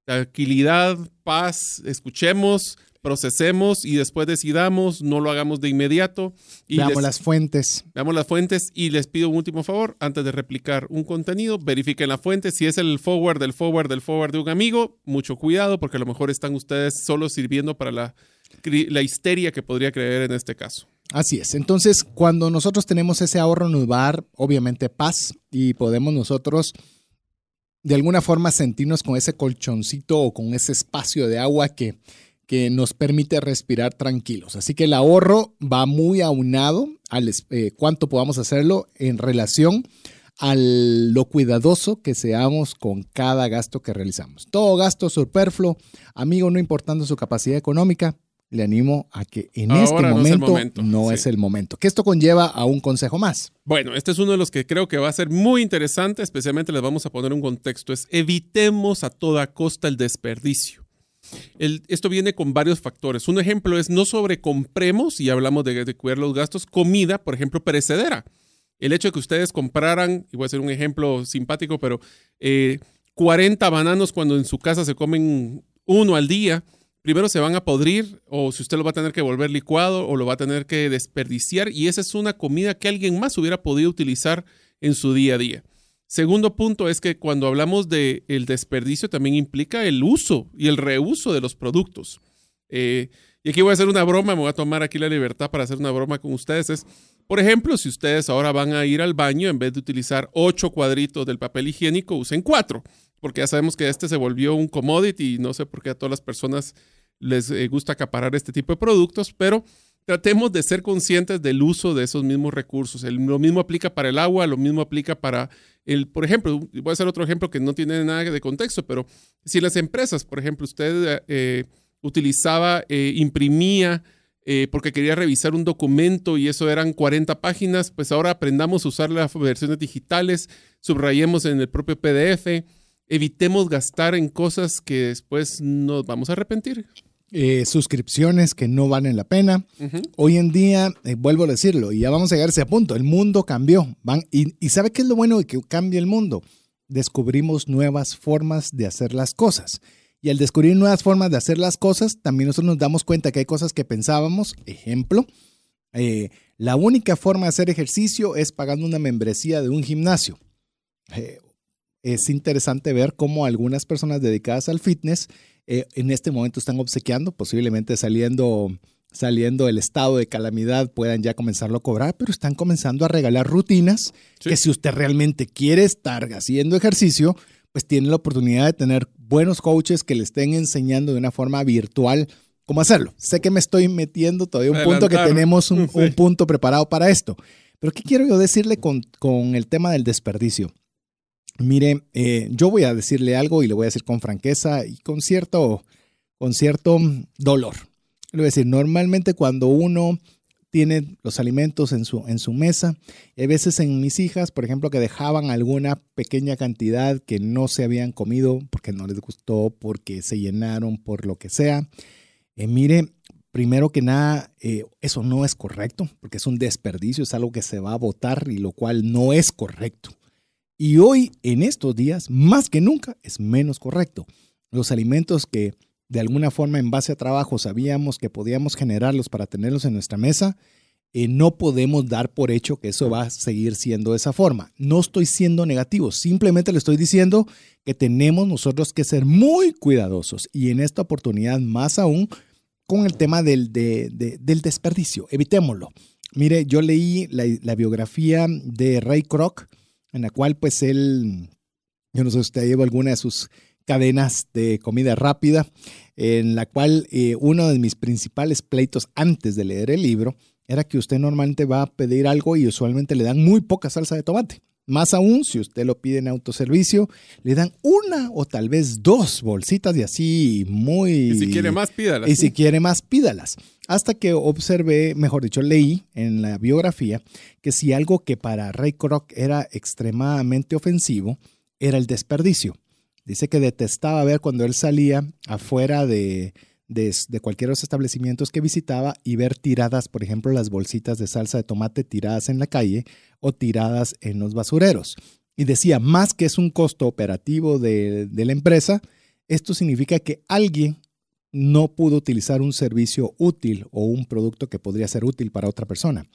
tranquilidad, paz, escuchemos, procesemos y después decidamos, no lo hagamos de inmediato. Y veamos las fuentes. Veamos las fuentes y les pido un último favor, antes de replicar un contenido, verifiquen la fuente. Si es el forward del forward del forward de un amigo, mucho cuidado porque a lo mejor están ustedes solo sirviendo para la la histeria que podría creer en este caso. Así es. Entonces, cuando nosotros tenemos ese ahorro, nos va a dar, obviamente, paz y podemos nosotros de alguna forma sentirnos con ese colchoncito o con ese espacio de agua que, que nos permite respirar tranquilos. Así que el ahorro va muy aunado al eh, cuánto podamos hacerlo en relación a lo cuidadoso que seamos con cada gasto que realizamos. Todo gasto superfluo, amigo, no importando su capacidad económica, le animo a que en este momento no, es el, momento, Que esto conlleva a un consejo más. Bueno, este es uno de los que creo que va a ser muy interesante, especialmente les vamos a poner un contexto, es evitemos a toda costa el desperdicio. Esto viene con varios factores. Un ejemplo es no sobrecompremos, y hablamos de, de cuidar los gastos, comida, por ejemplo, perecedera. El hecho de que ustedes compraran, y voy a hacer un ejemplo simpático, pero 40 eh, bananos cuando en su casa se comen uno al día, primero se van a podrir o si usted lo va a tener que volver licuado o lo va a tener que desperdiciar y esa es una comida que alguien más hubiera podido utilizar en su día a día. Segundo punto es que cuando hablamos de el desperdicio también implica el uso y el reuso de los productos. Eh, y aquí voy a hacer una broma, me voy a tomar aquí la libertad para hacer una broma con ustedes. Es, por ejemplo, si ustedes ahora van a ir al baño, en vez de utilizar ocho cuadritos del papel higiénico, usen cuatro, porque ya sabemos que este se volvió un commodity y no sé por qué a todas las personas les eh, gusta acaparar este tipo de productos, pero tratemos de ser conscientes del uso de esos mismos recursos. lo mismo aplica para el agua, lo mismo aplica para el, por ejemplo, voy a hacer otro ejemplo que no tiene nada de contexto, pero si las empresas, por ejemplo, usted eh, utilizaba, eh, imprimía, eh, porque quería revisar un documento y eso eran 40 páginas, pues ahora aprendamos a usar las versiones digitales, subrayemos en el propio PDF, evitemos gastar en cosas que después nos vamos a arrepentir. Eh, suscripciones que no valen la pena. Hoy en día, eh, vuelvo a decirlo, y ya vamos a llegar a ese punto, el mundo cambió. Van, y, y, ¿sabe qué es lo bueno de que cambie el mundo? Descubrimos nuevas formas de hacer las cosas. Y al descubrir nuevas formas de hacer las cosas, también nosotros nos damos cuenta que hay cosas que pensábamos, ejemplo, eh, la única forma de hacer ejercicio es pagando una membresía de un gimnasio. es interesante ver cómo algunas personas dedicadas al fitness eh, en este momento están obsequiando, posiblemente saliendo, saliendo el estado de calamidad puedan ya comenzarlo a cobrar, pero están comenzando a regalar rutinas que si usted realmente quiere estar haciendo ejercicio, pues tiene la oportunidad de tener buenos coaches que le estén enseñando de una forma virtual cómo hacerlo. Sé que me estoy metiendo todavía un punto que tenemos [LAUGHS] un, punto preparado para esto, pero ¿qué quiero yo decirle con, con el tema del desperdicio? Mire, eh, yo voy a decirle algo y le voy a decir con franqueza y con cierto, con cierto dolor. Le voy a decir, normalmente cuando uno tiene los alimentos en su, en su mesa, hay veces en mis hijas, por ejemplo, que dejaban alguna pequeña cantidad que no se habían comido porque no les gustó, porque se llenaron, por lo que sea. Eh, mire, primero que nada, eh, eso no es correcto, porque es un desperdicio, es algo que se va a botar y lo cual no es correcto. Y hoy, en estos días, más que nunca, es menos correcto. Los alimentos que de alguna forma en base a trabajo sabíamos que podíamos generarlos para tenerlos en nuestra mesa, eh, no podemos dar por hecho que eso va a seguir siendo de esa forma. No estoy siendo negativo, simplemente le estoy diciendo que tenemos nosotros que ser muy cuidadosos y en esta oportunidad más aún con el tema del, del desperdicio. Evitémoslo. Mire, yo leí la, la biografía de Ray Kroc, en la cual pues él, yo no sé si usted lleva alguna de sus cadenas de comida rápida, en la cual eh, uno de mis principales pleitos antes de leer el libro era que usted normalmente va a pedir algo y usualmente le dan muy poca salsa de tomate. Más aún, si usted lo pide en autoservicio, le dan una o tal vez dos bolsitas y así muy... Y si quiere más, pídalas. Y si quiere más, pídalas. Hasta que observé, mejor dicho, leí en la biografía que si algo que para Ray Kroc era extremadamente ofensivo era el desperdicio. Dice que detestaba ver cuando él salía afuera de, de, cualquier de los establecimientos que visitaba y ver tiradas, por ejemplo, las bolsitas de salsa de tomate tiradas en la calle o tiradas en los basureros. Y decía, más que es un costo operativo de, de la empresa, esto significa que alguien no pudo utilizar un servicio útil o un producto que podría ser útil para otra persona.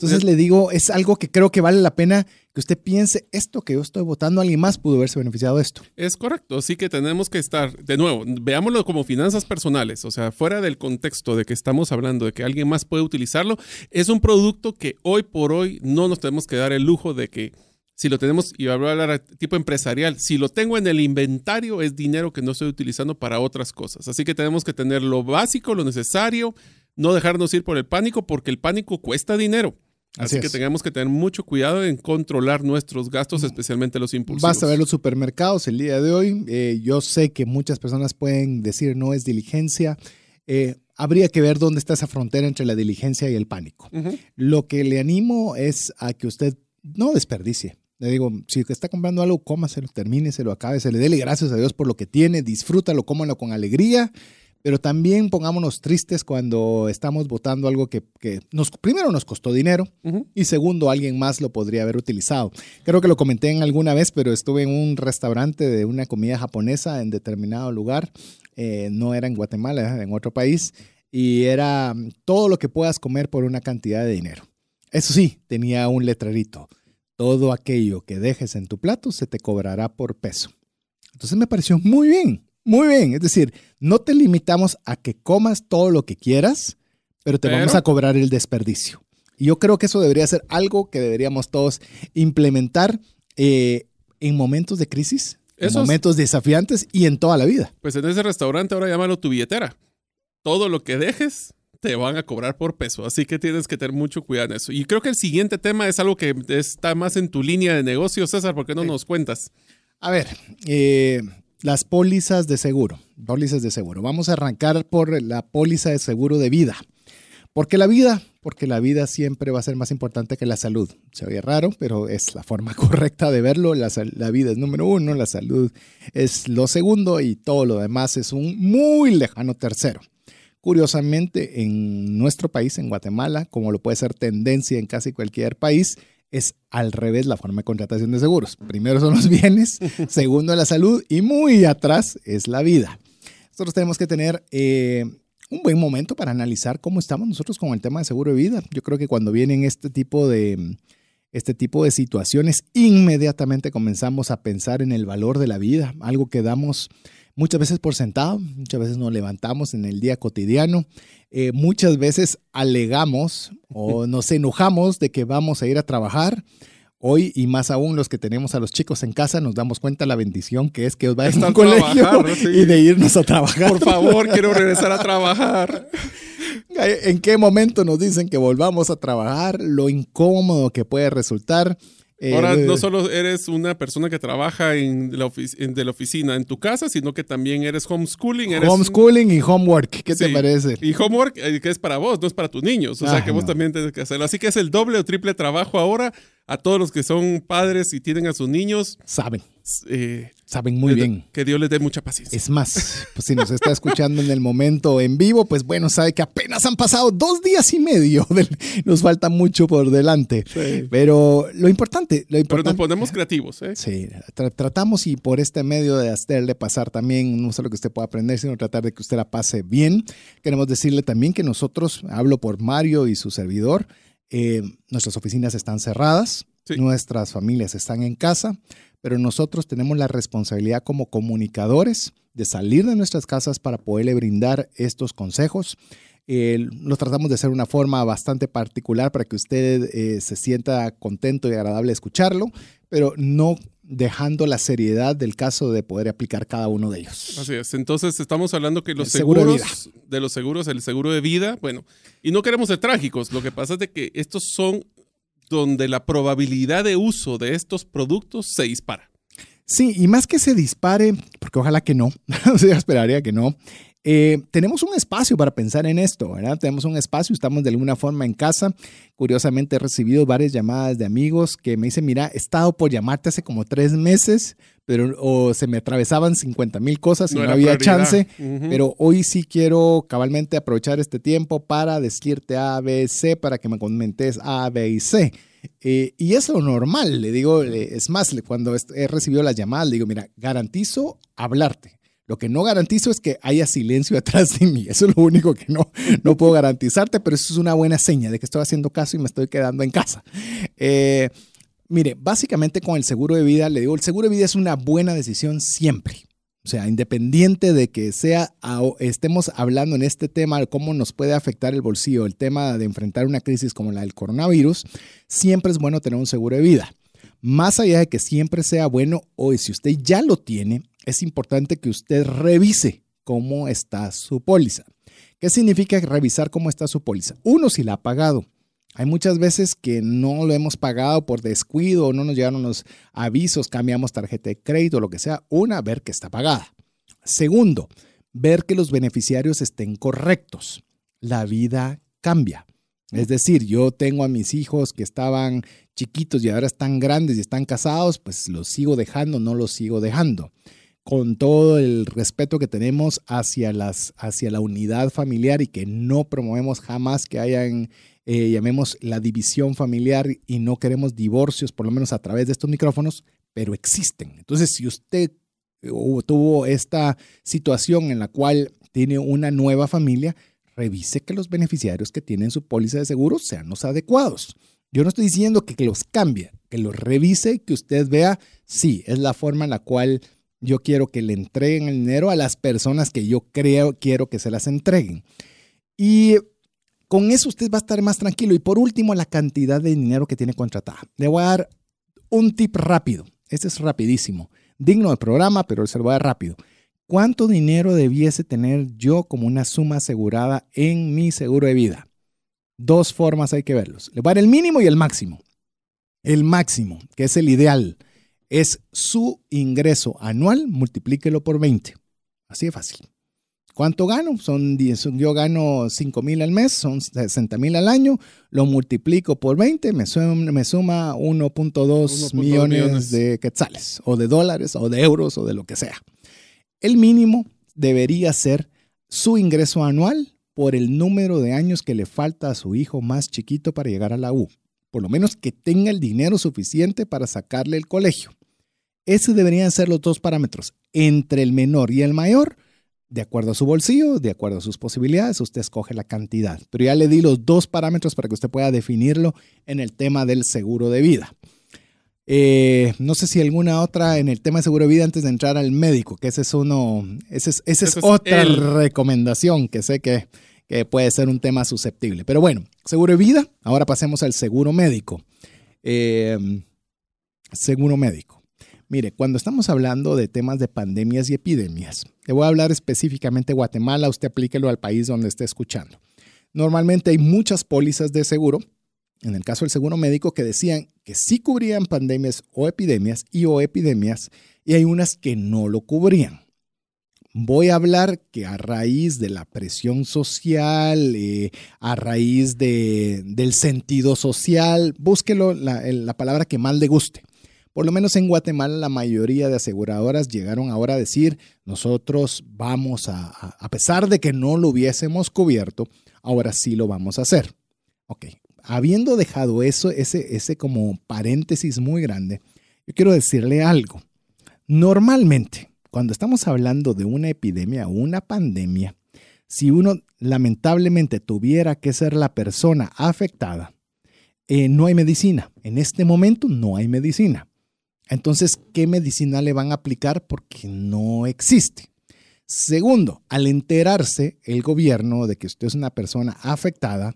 Entonces le digo, es algo que creo que vale la pena que usted piense, esto que yo estoy votando, alguien más pudo haberse beneficiado de esto. Es correcto, así que tenemos que estar, de nuevo, veámoslo como finanzas personales, o sea, fuera del contexto de que estamos hablando de que alguien más puede utilizarlo, es un producto que hoy por hoy no nos tenemos que dar el lujo de que si lo tenemos, y voy a hablar tipo empresarial, si lo tengo en el inventario es dinero que no estoy utilizando para otras cosas. Así que tenemos que tener lo básico, lo necesario, no dejarnos ir por el pánico, porque el pánico cuesta dinero. Así, que tengamos que tener mucho cuidado en controlar nuestros gastos, especialmente los impulsivos. Basta ver los supermercados el día de hoy. Eh, yo sé que muchas personas pueden decir no es diligencia. Eh, habría que ver dónde está esa frontera entre la diligencia y el pánico. Lo que le animo es a que usted no desperdicie. Le digo, si está comprando algo, cómaselo, termíneselo, se le dele gracias a Dios por lo que tiene, disfrútalo, cómalo con alegría pero también pongámonos tristes cuando estamos votando algo que, nos, primero nos costó dinero y segundo alguien más lo podría haber utilizado. Creo que lo comenté en alguna vez, pero estuve en un restaurante de una comida japonesa en determinado lugar, eh, no era en Guatemala, era en otro país, y era todo lo que puedas comer por una cantidad de dinero. Eso sí, tenía un letrerito todo aquello que dejes en tu plato se te cobrará por peso. Entonces me pareció muy bien, muy bien. Es decir, no te limitamos a que comas todo lo que quieras, pero te vamos a cobrar el desperdicio. Y yo creo que eso debería ser algo que deberíamos todos implementar eh, en momentos de crisis, en momentos desafiantes y en toda la vida. Pues en ese restaurante ahora llámalo tu billetera. Todo lo que dejes te van a cobrar por peso, así que tienes que tener mucho cuidado en eso. Y creo que el siguiente tema es algo que está más en tu línea de negocio, César, ¿por qué no nos cuentas? A ver, eh, las pólizas de seguro, pólizas de seguro. Vamos a arrancar por la póliza de seguro de vida. ¿Por qué la vida? Porque la vida siempre va a ser más importante que la salud. Se oye raro, pero es la forma [LAUGHS] correcta de verlo. La, la, vida es número uno, la salud es lo segundo y todo lo demás es un muy lejano tercero. Curiosamente, en nuestro país, en Guatemala, como lo puede ser tendencia en casi cualquier país, es al revés la forma de contratación de seguros. Primero son los bienes, [LAUGHS] segundo la salud y muy atrás es la vida. Nosotros tenemos que tener eh, un buen momento para analizar cómo estamos nosotros con el tema de seguro de vida. Yo creo que cuando vienen este tipo de, este tipo de situaciones, inmediatamente comenzamos a pensar en el valor de la vida, algo que damos muchas veces por sentado, muchas veces nos levantamos en el día cotidiano, eh, muchas veces alegamos o [LAUGHS] nos enojamos de que vamos a ir a trabajar Hoy y más aún los que tenemos a los chicos en casa nos damos cuenta la bendición que es que os vayan a un colegio [LAUGHS] y de irnos a trabajar. Por favor, quiero regresar a [LAUGHS] trabajar. ¿En qué momento nos dicen que volvamos a trabajar? Lo incómodo que puede resultar. Ahora no solo eres una persona que trabaja en la de la oficina en tu casa, sino que también eres homeschooling. homeschooling y homework, ¿qué te parece? Y homework eh, que es para vos, no es para tus niños. O sea que vos también tienes que hacerlo. Así que es el doble o triple trabajo ahora a todos los que son padres y tienen a sus niños. Saben. Eh, Saben muy bien. Que Dios les dé mucha paciencia. Es más, pues si nos está escuchando en el momento en vivo, pues bueno, sabe que apenas han pasado dos días y medio. nos falta mucho por delante. Pero lo importante, lo importante. Pero nos ponemos creativos, ¿eh? Sí, tratamos y por este medio de hacerle pasar también, no solo que usted pueda aprender, sino tratar de que usted la pase bien. Queremos decirle también que nosotros, hablo por Mario y su servidor, eh, nuestras oficinas están cerradas, nuestras familias están en casa, pero nosotros tenemos la responsabilidad como comunicadores de salir de nuestras casas para poderle brindar estos consejos. Eh, lo tratamos de hacer de una forma bastante particular para que usted eh, se sienta contento y agradable escucharlo, pero no dejando la seriedad del caso de poder aplicar cada uno de ellos. Así es. Entonces estamos hablando que los seguros de, los seguros, el seguro de vida, bueno, y no queremos ser trágicos. Lo que pasa es de que estos son donde la probabilidad de uso de estos productos se dispara. Sí, y más que se dispare, porque ojalá que no, [LAUGHS] o esperaría que no, eh, tenemos un espacio para pensar en esto, ¿verdad? Tenemos un espacio, estamos de alguna forma en casa. Curiosamente he recibido varias llamadas de amigos que me dicen, mira, he estado por llamarte hace como tres meses, pero o se me atravesaban 50 mil cosas y no, había chance, pero hoy sí quiero cabalmente aprovechar este tiempo para decirte A, B, C, para que me comentes A, B y C. Eh, y es lo normal, le digo, es más, cuando he recibido las llamadas, le digo, mira, garantizo hablarte lo que no garantizo es que haya silencio [LAUGHS] atrás de mí. Eso es lo único que no, no puedo garantizarte, pero eso es una buena seña de que estoy haciendo caso y me estoy quedando en casa. Eh, mire, básicamente con el seguro de vida, le digo, el seguro de vida es una buena decisión siempre. O sea, independiente de que sea, estemos hablando en este tema de cómo nos puede afectar el bolsillo, el tema de enfrentar una crisis como la del coronavirus, siempre es bueno tener un seguro de vida. Más allá de que siempre sea bueno, hoy si usted ya lo tiene, es importante que usted revise cómo está su póliza. ¿Qué significa revisar cómo está su póliza? Uno, si la ha pagado. Hay muchas veces que no lo hemos pagado por descuido no nos llegaron los avisos, cambiamos tarjeta de crédito, lo que sea. Una, ver que está pagada. Segundo, ver que los beneficiarios estén correctos. La vida cambia. Es decir, yo tengo a mis hijos que estaban chiquitos y ahora están grandes y están casados, pues los sigo dejando, no los sigo dejando con todo el respeto que tenemos hacia, las, hacia la unidad familiar y que no promovemos jamás que hayan, eh, llamemos, la división familiar y no queremos divorcios, por lo menos a través de estos micrófonos, pero existen. Entonces, si usted eh, tuvo esta situación en la cual tiene una nueva familia, revise que los beneficiarios que tienen su póliza de seguro sean los adecuados. Yo no estoy diciendo que, los cambie, que lo revise y que usted vea, sí, es la forma en la cual yo quiero que le entreguen el dinero a las personas que yo creo, quiero que se las entreguen. Y con eso usted va a estar más tranquilo. Y por último, la cantidad de dinero que tiene contratada. Le voy a dar un tip rápido. Este es rapidísimo. Digno del programa, pero se lo voy a dar rápido. ¿Cuánto dinero debiese tener yo como una suma asegurada en mi seguro de vida? Dos formas hay que verlos. Le voy a dar el mínimo y el máximo. El máximo, que es el ideal es su ingreso anual, multiplíquelo por 20. Así de fácil. ¿Cuánto gano? Son yo gano 5 mil al mes, son 60 mil al año, lo multiplico por 20, me suma, me suma 1.2 millones, de quetzales, o de dólares, o de euros, o de lo que sea. El mínimo debería ser su ingreso anual por el número de años que le falta a su hijo más chiquito para llegar a la U. Por lo menos que tenga el dinero suficiente para sacarle el colegio. Esos deberían ser los dos parámetros. Entre el menor y el mayor, de acuerdo a su bolsillo, de acuerdo a sus posibilidades, usted escoge la cantidad. Pero ya le di los dos parámetros para que usted pueda definirlo en el tema del seguro de vida. Eh, no sé si alguna otra en el tema de seguro de vida antes de entrar al médico, que ese es uno, ese es, esa es, otra recomendación que sé que, que, puede ser un tema susceptible. Pero bueno, seguro de vida, ahora pasemos al seguro médico. Eh, seguro médico. Mire, cuando estamos hablando de temas de pandemias y epidemias, le voy a hablar específicamente de Guatemala, usted aplíquelo al país donde esté escuchando. Normalmente hay muchas pólizas de seguro, en el caso del seguro médico, que decían que sí cubrían pandemias o epidemias y o epidemias, y hay unas que no lo cubrían. Voy a hablar que a raíz de la presión social, eh, a raíz de, del sentido social, búsquelo la, la palabra que más le guste por lo menos en Guatemala la mayoría de aseguradoras llegaron ahora a decir, nosotros vamos a, a pesar de que no lo hubiésemos cubierto, ahora sí lo vamos a hacer. Ok, habiendo dejado eso, ese, ese como paréntesis muy grande, yo quiero decirle algo. Normalmente, cuando estamos hablando de una epidemia o una pandemia, si uno lamentablemente tuviera que ser la persona afectada, eh, no hay medicina. En este momento no hay medicina. Entonces, ¿qué medicina le van a aplicar? Porque no existe. Segundo, al enterarse el gobierno de que usted es una persona afectada,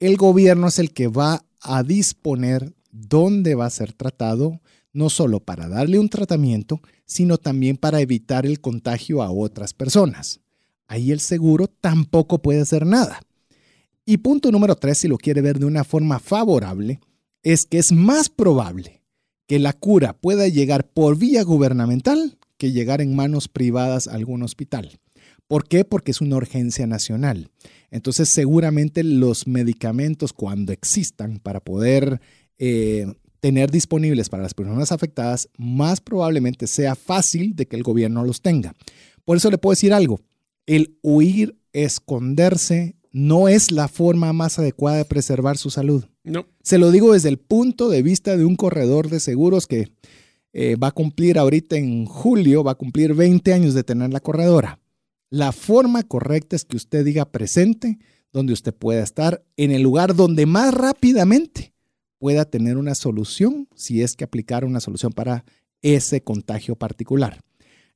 el gobierno es el que va a disponer dónde va a ser tratado, no solo para darle un tratamiento, sino también para evitar el contagio a otras personas. Ahí el seguro tampoco puede hacer nada. Y punto número tres, si lo quiere ver de una forma favorable, es que es más probable que la cura pueda llegar por vía gubernamental que llegar en manos privadas a algún hospital. ¿Por qué? Porque es una urgencia nacional. Entonces seguramente los medicamentos cuando existan para poder eh, tener disponibles para las personas afectadas, más probablemente sea fácil de que el gobierno los tenga. Por eso le puedo decir algo, el huir, esconderse, no es la forma más adecuada de preservar su salud. No. Se lo digo desde el punto de vista de un corredor de seguros que eh, va a cumplir ahorita en julio, va a cumplir 20 años de tener la corredora. La forma correcta es que usted diga presente, donde usted pueda estar en el lugar donde más rápidamente pueda tener una solución, si es que aplicar una solución para ese contagio particular.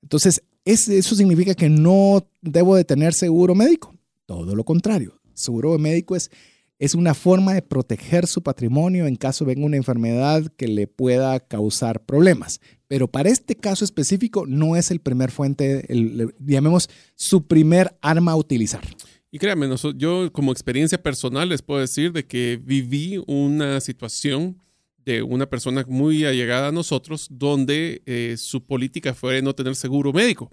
Entonces, eso significa que no debo de tener seguro médico. Todo lo contrario. Seguro médico es, es una forma de proteger su patrimonio en caso venga una enfermedad que le pueda causar problemas. Pero para este caso específico no es el primer fuente, el, llamemos su primer arma a utilizar. Y créanme, yo como experiencia personal les puedo decir de que viví una situación de una persona muy allegada a nosotros donde eh, su política fue no tener seguro médico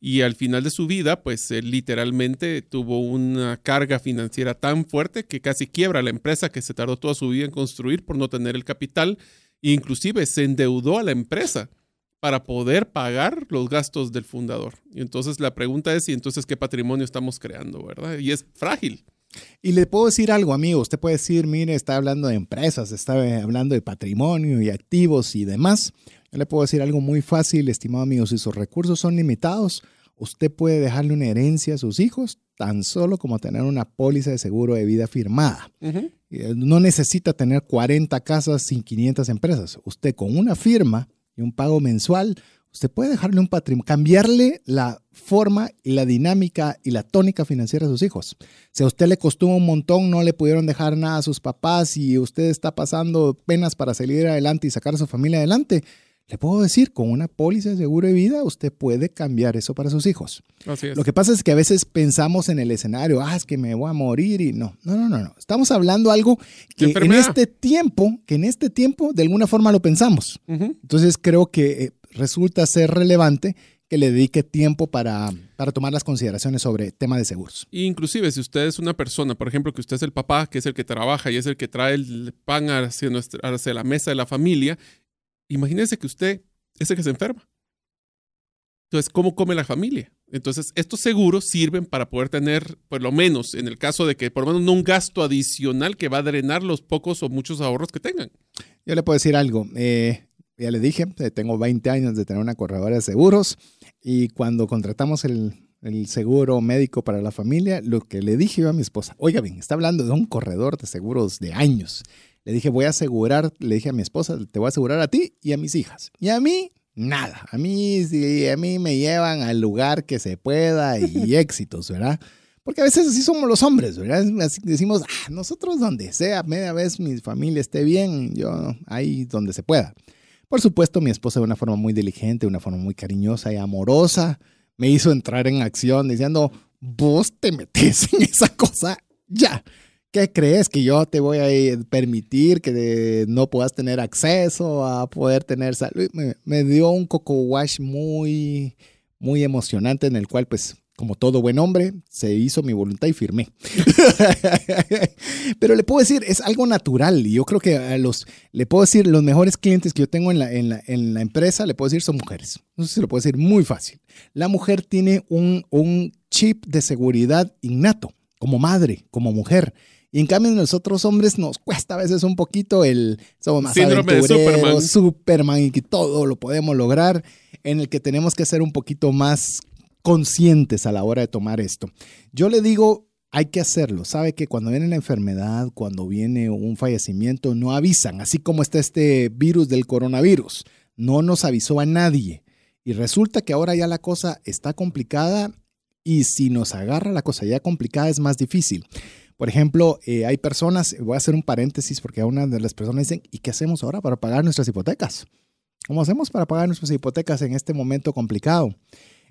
y al final de su vida, pues literalmente tuvo una carga financiera tan fuerte que casi quiebra la empresa que se tardó toda su vida en construir por no tener el capital e inclusive se endeudó a la empresa para poder pagar los gastos del fundador. Y entonces la pregunta es, ¿y entonces qué patrimonio estamos creando, verdad? Y es frágil. Y le puedo decir algo, amigo. Usted puede decir, mire, está hablando de empresas, está hablando de patrimonio y activos y demás. Yo le puedo decir algo muy fácil, estimado amigo. Si sus recursos son limitados, usted puede dejarle una herencia a sus hijos tan solo como tener una póliza de seguro de vida firmada. Eh, No necesita tener 40 casas y 500 empresas. Usted con una firma y un pago mensual, usted puede dejarle un patrimonio, cambiarle la forma y la dinámica y la tónica financiera a sus hijos. Si a usted le costó un montón, no le pudieron dejar nada a sus papás y usted está pasando penas para salir adelante y sacar a su familia adelante, le puedo decir, con una póliza de seguro de vida, usted puede cambiar eso para sus hijos. Así es. Lo que pasa es que a veces pensamos en el escenario, ah, es que me voy a morir y no, no, no, no, no. Estamos hablando algo que en este tiempo, que en este tiempo de alguna forma lo pensamos. Entonces creo que eh, resulta ser relevante que le dedique tiempo para, para tomar las consideraciones sobre tema de seguros. Inclusive, si usted es una persona, por ejemplo, que usted es el papá, que es el que trabaja y es el que trae el pan hacia, nuestra, hacia la mesa de la familia, imagínese que usted es el que se enferma. Entonces, ¿cómo come la familia? Entonces, estos seguros sirven para poder tener, por lo menos, en el caso de que por lo menos no un gasto adicional que va a drenar los pocos o muchos ahorros que tengan. Yo le puedo decir algo. eh, ya le dije, eh, tengo 20 años de tener una corredora de seguros y cuando contratamos el, el seguro médico para la familia, lo que le dije yo a mi esposa, oiga bien, está hablando de un corredor de seguros de años. Le dije, voy a asegurar, le dije a mi esposa, te voy a asegurar a ti y a mis hijas. Y a mí, nada. A mí, sí, a mí me llevan al lugar que se pueda y [LAUGHS] éxitos, ¿verdad? Porque a veces así somos los hombres, ¿verdad? Así decimos, ah, nosotros donde sea, media vez mi familia esté bien, yo ahí donde se pueda. Por supuesto, mi esposa de una forma muy diligente, de una forma muy cariñosa y amorosa, me hizo entrar en acción diciendo, vos te metes [LAUGHS] en esa cosa ya. ¿Qué crees? ¿Que yo te voy a eh, permitir que de- no puedas tener acceso a poder tener salud? Me, me dio un coco wash muy, muy emocionante en el cual, pues, como todo buen hombre, se hizo mi voluntad y firmé. [LAUGHS] Pero le puedo decir, es algo natural y yo creo que a los, le puedo decir, los mejores clientes que yo tengo en la, en la, en la empresa, le puedo decir, son mujeres. No sé si lo puedo decir muy fácil. La mujer tiene un, un chip de seguridad innato, como madre, como mujer. Y en cambio, nosotros hombres nos cuesta a veces un poquito el. Somos más Síndrome de Superman. Superman y que todo lo podemos lograr, en el que tenemos que ser un poquito más conscientes a la hora de tomar esto. Yo le digo, hay que hacerlo. Sabe que cuando viene la enfermedad, cuando viene un fallecimiento, no avisan, así como está este virus del coronavirus. No nos avisó a nadie. Y resulta que ahora ya la cosa está complicada y si nos agarra la cosa ya complicada es más difícil. Por ejemplo, eh, hay personas, voy a hacer un paréntesis porque a una de las personas dicen, ¿y qué hacemos ahora para pagar nuestras hipotecas? ¿Cómo hacemos para pagar nuestras hipotecas en este momento complicado?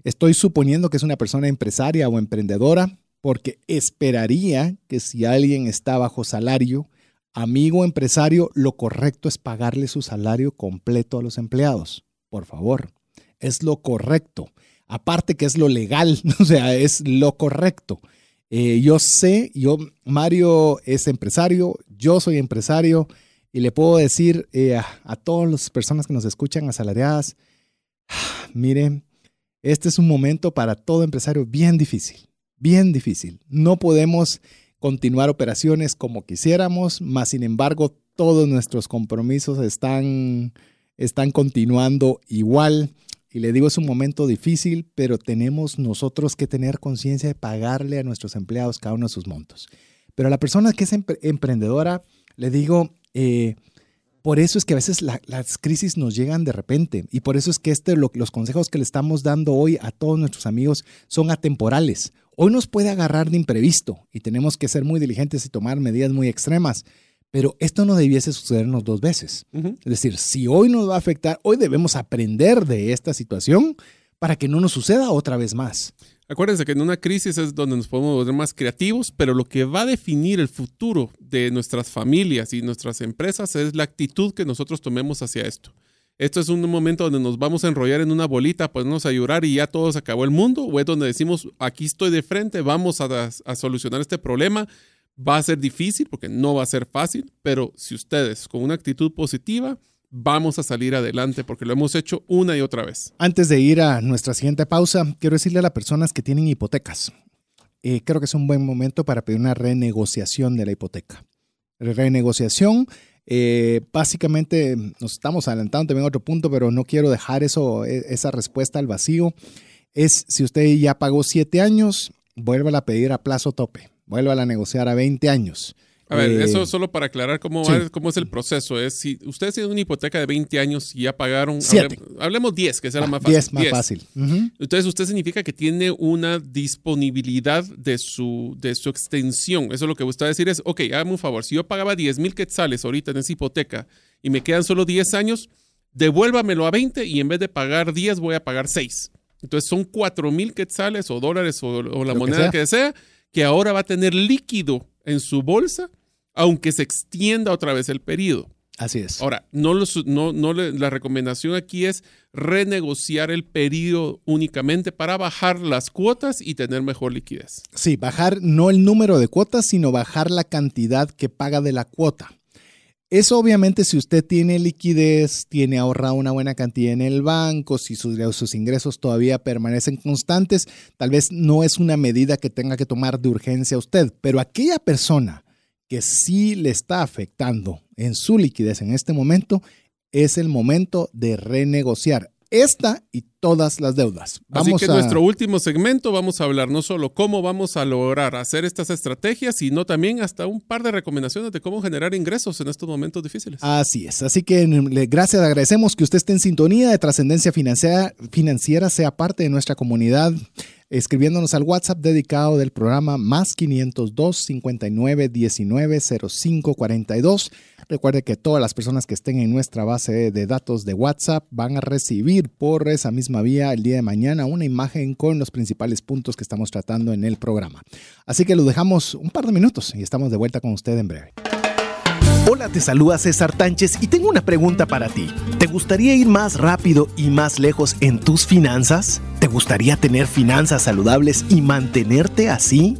Estoy suponiendo que es una persona empresaria o emprendedora porque esperaría que si alguien está bajo salario, amigo empresario, lo correcto es pagarle su salario completo a los empleados. Por favor, es lo correcto. Aparte que es lo legal, [LAUGHS] o sea, es lo correcto. Eh, yo sé, yo, Mario es empresario, yo soy empresario y le puedo decir eh, a, a todas las personas que nos escuchan asalariadas, [SIGHS] miren, este es un momento para todo empresario bien difícil, bien difícil. No podemos continuar operaciones como quisiéramos, más sin embargo todos nuestros compromisos están, están continuando igual. Y le digo, es un momento difícil, pero tenemos nosotros que tener conciencia de pagarle a nuestros empleados cada uno de sus montos. Pero a la persona que es empre- emprendedora, le digo, eh, por eso es que a veces la- las crisis nos llegan de repente y por eso es que este, lo- los consejos que le estamos dando hoy a todos nuestros amigos son atemporales. Hoy nos puede agarrar de imprevisto y tenemos que ser muy diligentes y tomar medidas muy extremas, pero esto no debiese sucedernos dos veces. Es decir, si hoy nos va a afectar, hoy debemos aprender de esta situación para que no nos suceda otra vez más. Acuérdense que en una crisis es donde nos podemos volver más creativos, pero lo que va a definir el futuro de nuestras familias y nuestras empresas es la actitud que nosotros tomemos hacia esto. Esto es un momento donde nos vamos a enrollar en una bolita, ponernos a llorar y ya todo se acabó el mundo, o es donde decimos, aquí estoy de frente, vamos a, a solucionar este problema. Va a ser difícil porque no va a ser fácil, pero si ustedes con una actitud positiva, vamos a salir adelante porque lo hemos hecho una y otra vez. Antes de ir a nuestra siguiente pausa, quiero decirle a las personas que tienen hipotecas, eh, creo que es un buen momento para pedir una renegociación de la hipoteca. Renegociación, eh, básicamente nos estamos adelantando también a otro punto, pero no quiero dejar eso, e- esa respuesta al vacío. es si usted ya pagó siete años, vuelva a pedir a plazo tope, vuelva a negociar a 20 años. A ver, Eh, eso solo para aclarar cómo, sí. va- cómo es el proceso. Es si ustedes tienen una hipoteca de 20 años y ya pagaron. Siete. hable- hablemos 10, que será ah, más fácil. 10 más 10. fácil. Entonces, usted significa que tiene una disponibilidad de su, de su extensión. Eso es lo que usted va a decir es, ok, hágame un favor, si yo pagaba 10 mil quetzales ahorita en esa hipoteca y me quedan solo 10 años, devuélvamelo a 20 y en vez de pagar 10 voy a pagar 6. Entonces son 4 mil quetzales o dólares o, o la Lo que moneda sea. que desea, que ahora va a tener líquido en su bolsa, aunque se extienda otra vez el periodo. Así es. Ahora, no lo su- no, la recomendación aquí es renegociar el periodo únicamente para bajar las cuotas y tener mejor liquidez. Sí, bajar no el número de cuotas, sino bajar la cantidad que paga de la cuota. Eso obviamente si usted tiene liquidez, tiene ahorrado una buena cantidad en el banco, si sus, sus ingresos todavía permanecen constantes, tal vez no es una medida que tenga que tomar de urgencia usted, pero aquella persona que sí le está afectando en su liquidez en este momento, es el momento de renegociar esta y todas las deudas. Así que en a- nuestro último segmento vamos a hablar no solo cómo vamos a lograr hacer estas estrategias, sino también hasta un par de recomendaciones de cómo generar ingresos en estos momentos difíciles. Así es. Así que le- gracias, agradecemos que usted esté en sintonía de trascendencia financiera, financiera, sea parte de nuestra comunidad, escribiéndonos al WhatsApp dedicado del programa más 502 59 19 05 42. Recuerde que todas las personas que estén en nuestra base de datos de WhatsApp van a recibir por esa misma vía el día de mañana una imagen con los principales puntos que estamos tratando en el programa. Así que lo dejamos un par de minutos y estamos de vuelta con usted en breve. Hola, te saluda César Tánchez y tengo una pregunta para ti. ¿Te gustaría ir más rápido y más lejos en tus finanzas? ¿Te gustaría tener finanzas saludables y mantenerte así?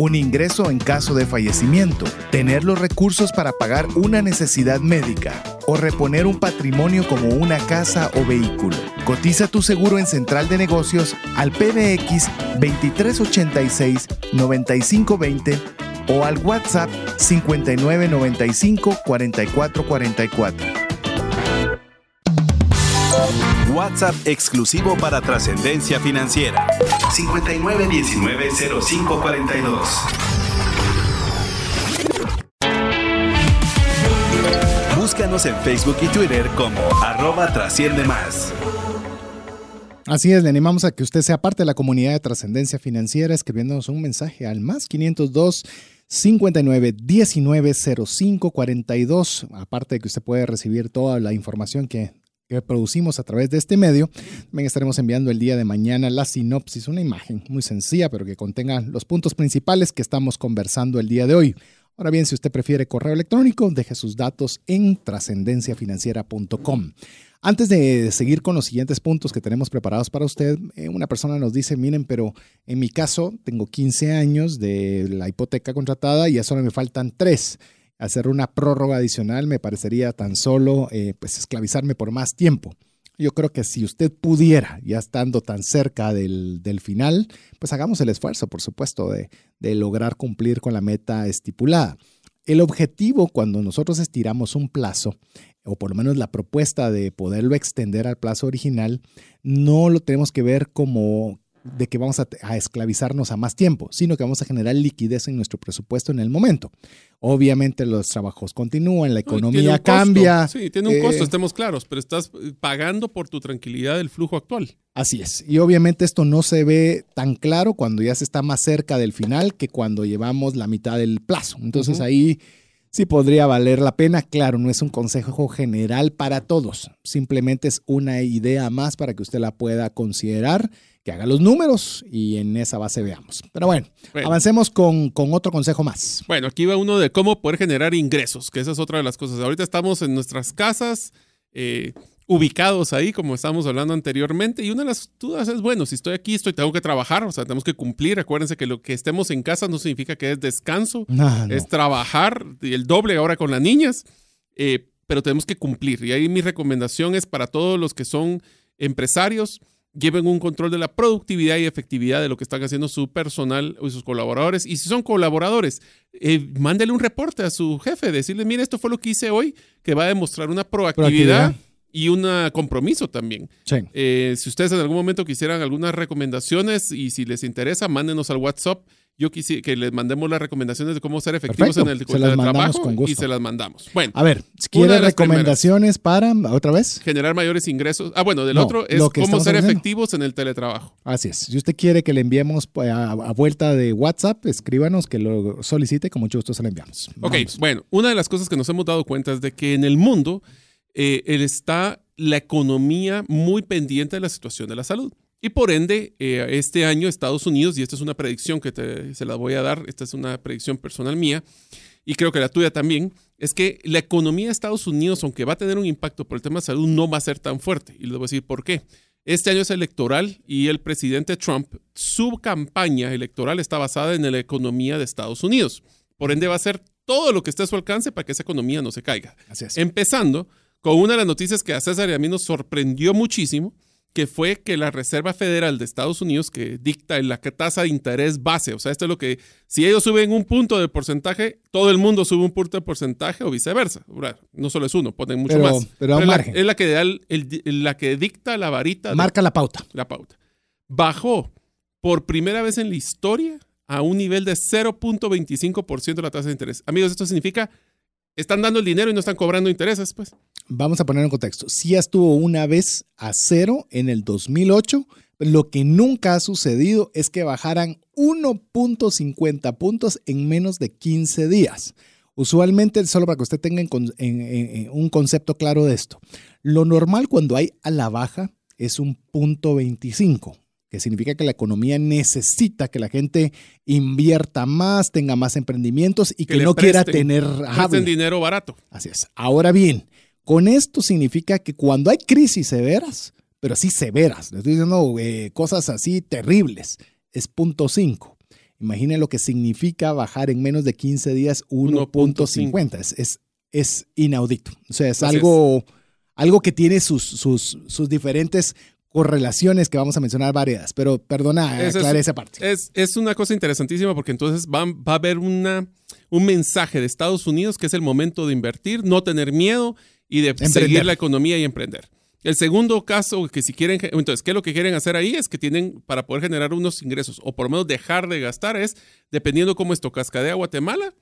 un ingreso en caso de fallecimiento, tener los recursos para pagar una necesidad médica o reponer un patrimonio como una casa o vehículo. Cotiza tu seguro en Central de Negocios al PBX 2386 9520 o al WhatsApp 5995 4444. WhatsApp exclusivo para trascendencia financiera. 59190542. Búscanos en Facebook y Twitter como arroba trasciende más. Así es, le animamos a que usted sea parte de la comunidad de trascendencia financiera escribiéndonos un mensaje al más 502 59 19 05 42. Aparte de que usted puede recibir toda la información que, que producimos a través de este medio, también estaremos enviando el día de mañana la sinopsis, una imagen muy sencilla, pero que contenga los puntos principales que estamos conversando el día de hoy. Ahora bien, si usted prefiere correo electrónico, deje sus datos en trascendenciafinanciera.com. Antes de seguir con los siguientes puntos que tenemos preparados para usted, eh, una persona nos dice, miren, pero en mi caso tengo 15 años de la hipoteca contratada y ya solo me faltan 3. Hacer una prórroga adicional me parecería tan solo eh, pues esclavizarme por más tiempo. Yo creo que si usted pudiera, ya estando tan cerca del, del final, pues hagamos el esfuerzo, por supuesto, de, de lograr cumplir con la meta estipulada. El objetivo cuando nosotros estiramos un plazo, o por lo menos la propuesta de poderlo extender al plazo original, no lo tenemos que ver como de que vamos a, a, esclavizarnos a más tiempo, sino que vamos a generar liquidez en nuestro presupuesto en el momento. Obviamente los trabajos continúan, la economía no, cambia. Sí, tiene un eh, costo, estemos claros, pero estás pagando por tu tranquilidad del flujo actual. Así es. Y obviamente esto no se ve tan claro cuando ya se está más cerca del final que cuando llevamos la mitad del plazo. Entonces uh -huh. ahí sí podría valer la pena. Claro, no es un consejo general para todos, simplemente es una idea más para que usted la pueda considerar, que haga los números y en esa base veamos. Pero bueno, bueno. avancemos con, con, otro consejo más. Bueno, aquí va uno de cómo poder generar ingresos, que esa es otra de las cosas. Ahorita estamos en nuestras casas. Eh, ubicados ahí, como estábamos hablando anteriormente. Y una de las dudas es, bueno, si estoy aquí, estoy, tengo que trabajar, o sea, tenemos que cumplir. Acuérdense que lo que estemos en casa no significa que es descanso, no, no. es trabajar el doble ahora con las niñas, eh, pero tenemos que cumplir. Y ahí mi recomendación es para todos los que son empresarios, lleven un control de la productividad y efectividad de lo que están haciendo su personal y sus colaboradores. Y si son colaboradores, eh, mándele un reporte a su jefe, decirle, mire, esto fue lo que hice hoy, que va a demostrar una proactividad. proactividad y un compromiso también. Sí. Eh, si ustedes en algún momento quisieran algunas recomendaciones y si les interesa, mándenos al WhatsApp. Yo quisiera que les mandemos las recomendaciones de cómo ser efectivos Perfecto. en el, se las trabajo con gusto. y se las mandamos. Bueno, a ver, si quiere recomendaciones para otra vez generar mayores ingresos. Ah, bueno, del no, otro es cómo ser efectivos en el teletrabajo. Así es. Si usted quiere que le enviemos pues, a, a, vuelta de WhatsApp, escríbanos que lo solicite, con mucho gusto se lo enviamos. Vamos. Ok, bueno, una de las cosas que nos hemos dado cuenta es de que en el mundo eh, está la economía muy pendiente de la situación de la salud. Y por ende, eh, este año Estados Unidos, y esta es una predicción que te, se la voy a dar, esta es una predicción personal mía, y creo que la tuya también, es que la economía de Estados Unidos, aunque va a tener un impacto por el tema de salud, no va a ser tan fuerte. Y les voy a decir por qué. Este año es electoral y el presidente Trump, su campaña electoral está basada en la economía de Estados Unidos. Por ende, va a hacer todo lo que esté a su alcance para que esa economía no se caiga. Empezando con una de las noticias que a César y a mí nos sorprendió muchísimo, que fue que la Reserva Federal de Estados Unidos, que dicta la tasa de interés base, o sea, esto es lo que, si ellos suben un punto de porcentaje, todo el mundo sube un punto de porcentaje o viceversa. No solo es uno, ponen mucho pero, más. Pero, pero es, margen. La, es la que, da el, el, la que dicta la varita. Marca de, la pauta. La pauta. Bajó por primera vez en la historia a un nivel de 0.25% de la tasa de interés. Amigos, esto significa están dando el dinero y no están cobrando intereses, pues. Vamos a poner en contexto. Sí estuvo una vez a cero en el 2008. Lo que nunca ha sucedido es que bajaran 1.50 puntos en menos de 15 días. Usualmente, solo para que usted tenga en, en, en, un concepto claro de esto, lo normal cuando hay a la baja es un punto 25 que significa que la economía necesita que la gente invierta más, tenga más emprendimientos y que, que no presten, quiera tener presten dinero barato. Así es. Ahora bien, con esto significa que cuando hay crisis severas, pero sí severas, le estoy diciendo eh, cosas así terribles, es punto 5. Imaginen lo que significa bajar en menos de 15 días 1.50. Es, es, es, inaudito. O sea, es Así algo, es. algo que tiene sus, sus, sus diferentes correlaciones que vamos a mencionar varias, pero perdona, es, aclaré esa parte. Es, es, una cosa interesantísima porque entonces va, va a haber una, un mensaje de Estados Unidos que es el momento de invertir, no tener miedo y de emprender. seguir la economía y emprender. El segundo caso, que si quieren, entonces, ¿qué es lo que quieren hacer ahí? Es que tienen, para poder generar unos ingresos o por lo menos dejar de gastar, es, dependiendo cómo esto cascadea Guatemala,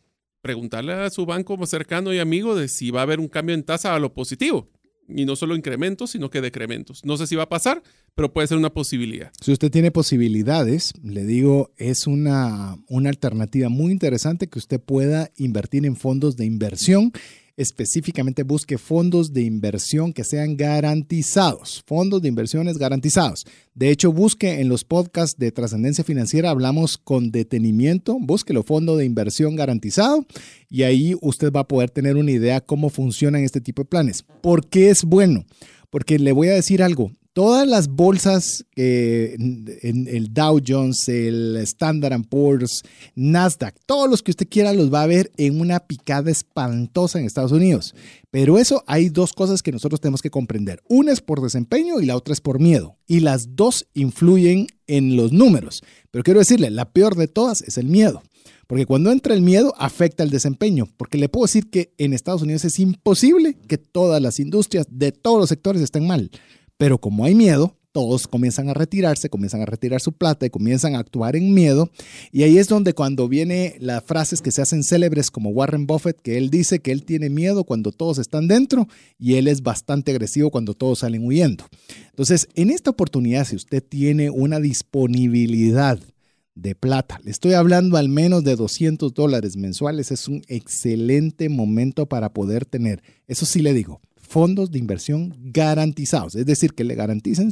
preguntarle a su banco más cercano y amigo de si va a haber un cambio en tasa a lo positivo y no solo incrementos, sino que decrementos. No sé si va a pasar, pero puede ser una posibilidad. Si usted tiene posibilidades, le digo, es una, una alternativa muy interesante que usted pueda invertir en fondos de inversión. Específicamente busque fondos de inversión que sean garantizados, fondos de inversiones garantizados. De hecho, busque en los podcasts de trascendencia financiera, hablamos con detenimiento, búsquelo fondo de inversión garantizado y ahí usted va a poder tener una idea cómo funcionan este tipo de planes. ¿Por qué es bueno? Porque le voy a decir algo, todas las bolsas, el Dow Jones, el Standard Poor's, Nasdaq, todos los que usted quiera los va a ver en una picada espantosa en Estados Unidos. Pero eso hay dos cosas que nosotros tenemos que comprender. Una es por desempeño y la otra es por miedo. Y las dos influyen en los números. Pero quiero decirle, la peor de todas es el miedo. Porque cuando entra el miedo afecta el desempeño. Porque le puedo decir que en Estados Unidos es imposible que todas las industrias de todos los sectores estén mal. Pero como hay miedo, todos comienzan a retirarse, comienzan a retirar su plata y comienzan a actuar en miedo. Y ahí es donde cuando viene las frases que se hacen célebres como Warren Buffett, que él dice que él tiene miedo cuando todos están dentro y él es bastante agresivo cuando todos salen huyendo. Entonces, en esta oportunidad, si usted tiene una disponibilidad de plata, le estoy hablando al menos de 200 dólares mensuales, es un excelente momento para poder tener, eso sí le digo, fondos de inversión garantizados, es decir, que le garanticen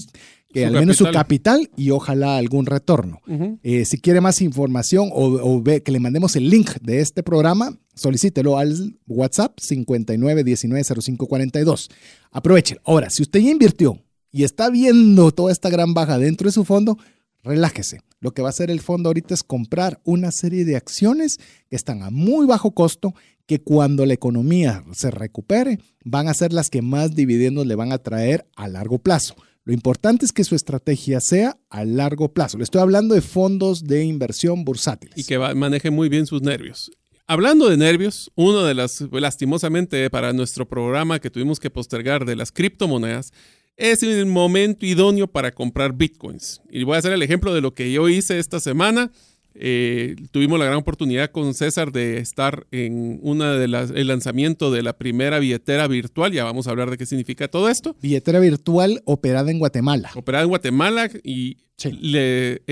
que al menos su capital y ojalá algún retorno. Eh, si quiere más información o, ve que le mandemos el link de este programa, solicítelo al WhatsApp 59190542. Aprovechen. Ahora, si usted ya invirtió y está viendo toda esta gran baja dentro de su fondo, relájese. Lo que va a hacer el fondo ahorita es comprar una serie de acciones que están a muy bajo costo que cuando la economía se recupere van a ser las que más dividendos le van a traer a largo plazo. Lo importante es que su estrategia sea a largo plazo. Le estoy hablando de fondos de inversión bursátiles. Y que maneje muy bien sus nervios. Hablando de nervios, uno de las, lastimosamente para nuestro programa que tuvimos que postergar de las criptomonedas, es el momento idóneo para comprar bitcoins. Y voy a hacer el ejemplo de lo que yo hice esta semana. Eh, tuvimos la gran oportunidad con César de estar en una de las el lanzamiento de la primera billetera virtual. Ya vamos a hablar de qué significa todo esto. Billetera virtual operada en Guatemala. Operada en Guatemala y le,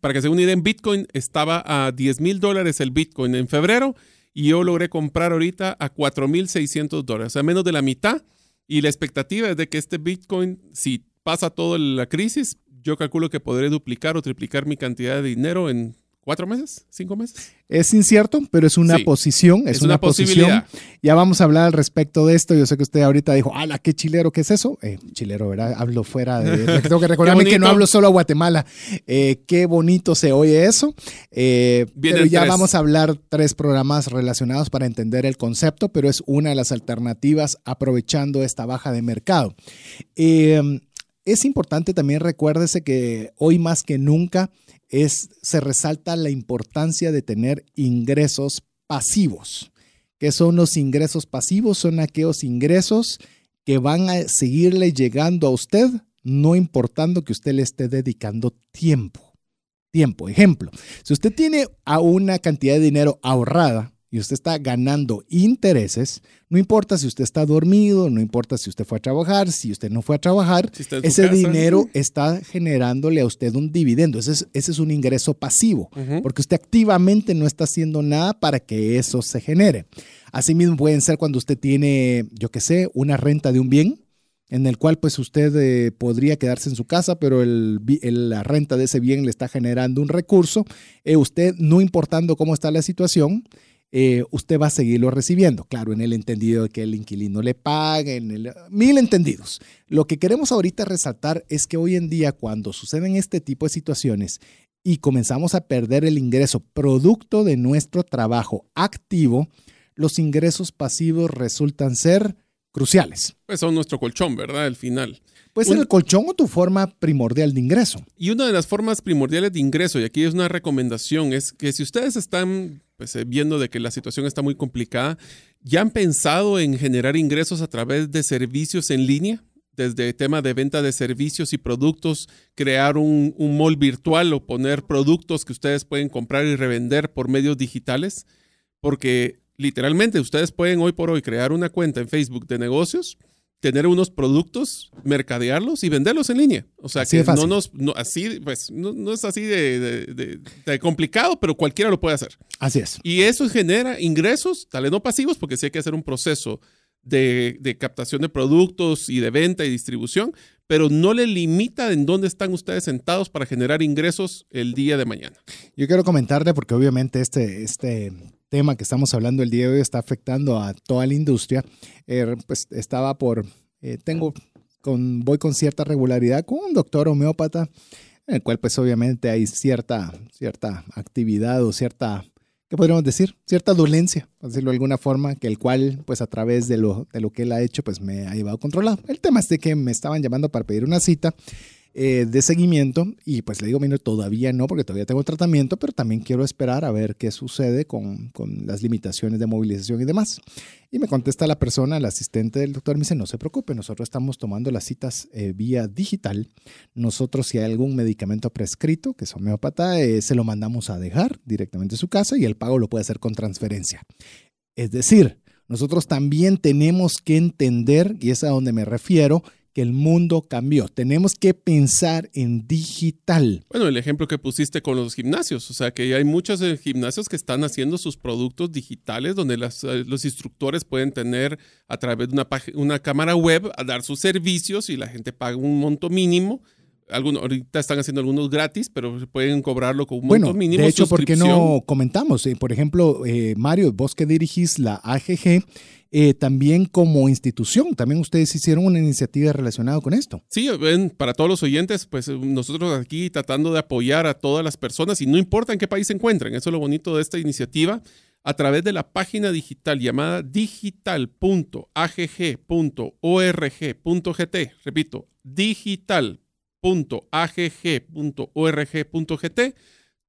para que se una idea, en Bitcoin estaba a 10 mil dólares el Bitcoin en febrero y yo logré comprar ahorita a 4 mil 600 dólares, o sea, menos de la mitad. Y la expectativa es de que este Bitcoin, si pasa toda la crisis, yo calculo que podré duplicar o triplicar mi cantidad de dinero en cuatro meses, cinco meses. Es incierto, pero es una posición, es, una, posición. Ya vamos a hablar al respecto de esto. Yo sé que usted ahorita dijo, ¡ala, qué chilero! ¿Qué es eso? Eh, chilero, ¿verdad? Hablo fuera de... [LAUGHS] tengo que recordarme que no hablo solo a Guatemala. Eh, qué bonito se oye eso. Eh, pero ya vamos a hablar tres programas relacionados para entender el concepto, pero es una de las alternativas aprovechando esta baja de mercado. Es importante también recuérdese que hoy más que nunca se resalta la importancia de tener ingresos pasivos. ¿Qué son los ingresos pasivos? Son aquellos ingresos que van a seguirle llegando a usted, no importando que usted le esté dedicando tiempo. Tiempo. Ejemplo, si usted tiene a una cantidad de dinero ahorrada, y usted está ganando intereses, no importa si usted está dormido, no importa si usted fue a trabajar, si usted no fue a trabajar, ese dinero [LAUGHS] está generándole a usted un dividendo. Ese es, ese es un ingreso pasivo, porque usted activamente no está haciendo nada para que eso se genere. Asimismo pueden ser cuando usted tiene, yo qué sé, una renta de un bien en el cual pues usted eh, podría quedarse en su casa, pero el, la renta de ese bien le está generando un recurso. Eh, usted, no importando cómo está la situación, eh, usted va a seguirlo recibiendo. Claro, en el entendido de que el inquilino le pague, en el, mil entendidos. Lo que queremos ahorita resaltar es que hoy en día, cuando suceden este tipo de situaciones y comenzamos a perder el ingreso producto de nuestro trabajo activo, los ingresos pasivos resultan ser cruciales. Pues son nuestro colchón, ¿verdad? Al final. Puede ser el colchón o tu forma primordial de ingreso. Y una de las formas primordiales de ingreso, y aquí es una recomendación, es que si ustedes están pues, eh, viendo de que la situación está muy complicada, ¿ya han pensado en generar ingresos a través de servicios en línea? Desde el tema de venta de servicios y productos, crear un, un mall virtual o poner productos que ustedes pueden comprar y revender por medios digitales. Porque literalmente ustedes pueden hoy por hoy crear una cuenta en Facebook de negocios tener unos productos, mercadearlos y venderlos en línea. O sea, que no nos, así, pues, no, es así de, complicado, pero cualquiera lo puede hacer. Así es. Y eso genera ingresos, tal vez no pasivos, porque sí hay que hacer un proceso de, captación de productos y de venta y distribución, pero no le limita en dónde están ustedes sentados para generar ingresos el día de mañana. Yo quiero comentarle, porque obviamente este, este tema que estamos hablando el día de hoy está afectando a toda la industria. Eh, pues estaba por, eh, tengo, con, voy con cierta regularidad con un doctor homeópata, en el cual pues obviamente hay cierta, cierta actividad o cierta, ¿qué podríamos decir? Cierta dolencia, por decirlo de alguna forma, que el cual pues a través de lo, de lo que él ha hecho pues me ha llevado controlado. El tema es de que me estaban llamando para pedir una cita eh, de seguimiento y pues le digo, mire, todavía no porque todavía tengo tratamiento, pero también quiero esperar a ver qué sucede con, con las limitaciones de movilización y demás. Y me contesta la persona, el asistente del doctor, me dice, no se preocupe, nosotros estamos tomando las citas eh, vía digital. Nosotros si hay algún medicamento prescrito, que es homeópata, eh, se lo mandamos a dejar directamente a su casa y el pago lo puede hacer con transferencia. Es decir, nosotros también tenemos que entender, y es a donde me refiero, que el mundo cambió. Tenemos que pensar en digital. Bueno, el ejemplo que pusiste con los gimnasios, o sea que hay muchos eh, gimnasios que están haciendo sus productos digitales donde eh, los instructores pueden tener a través de una, una cámara web a dar sus servicios y la gente paga un monto mínimo algunos, ahorita están haciendo algunos gratis, pero pueden cobrarlo con un monto mínimo. De hecho, ¿por qué no comentamos? Eh, por ejemplo, eh, Mario, vos que dirigís la AGG, eh, también como institución, también ustedes hicieron una iniciativa relacionada con esto. Sí, ven, para todos los oyentes, pues nosotros aquí tratando de apoyar a todas las personas y no importa en qué país se encuentren, eso es lo bonito de esta iniciativa, a través de la página digital llamada digital.agg.org.gt, repito, digital .agg.org.gt,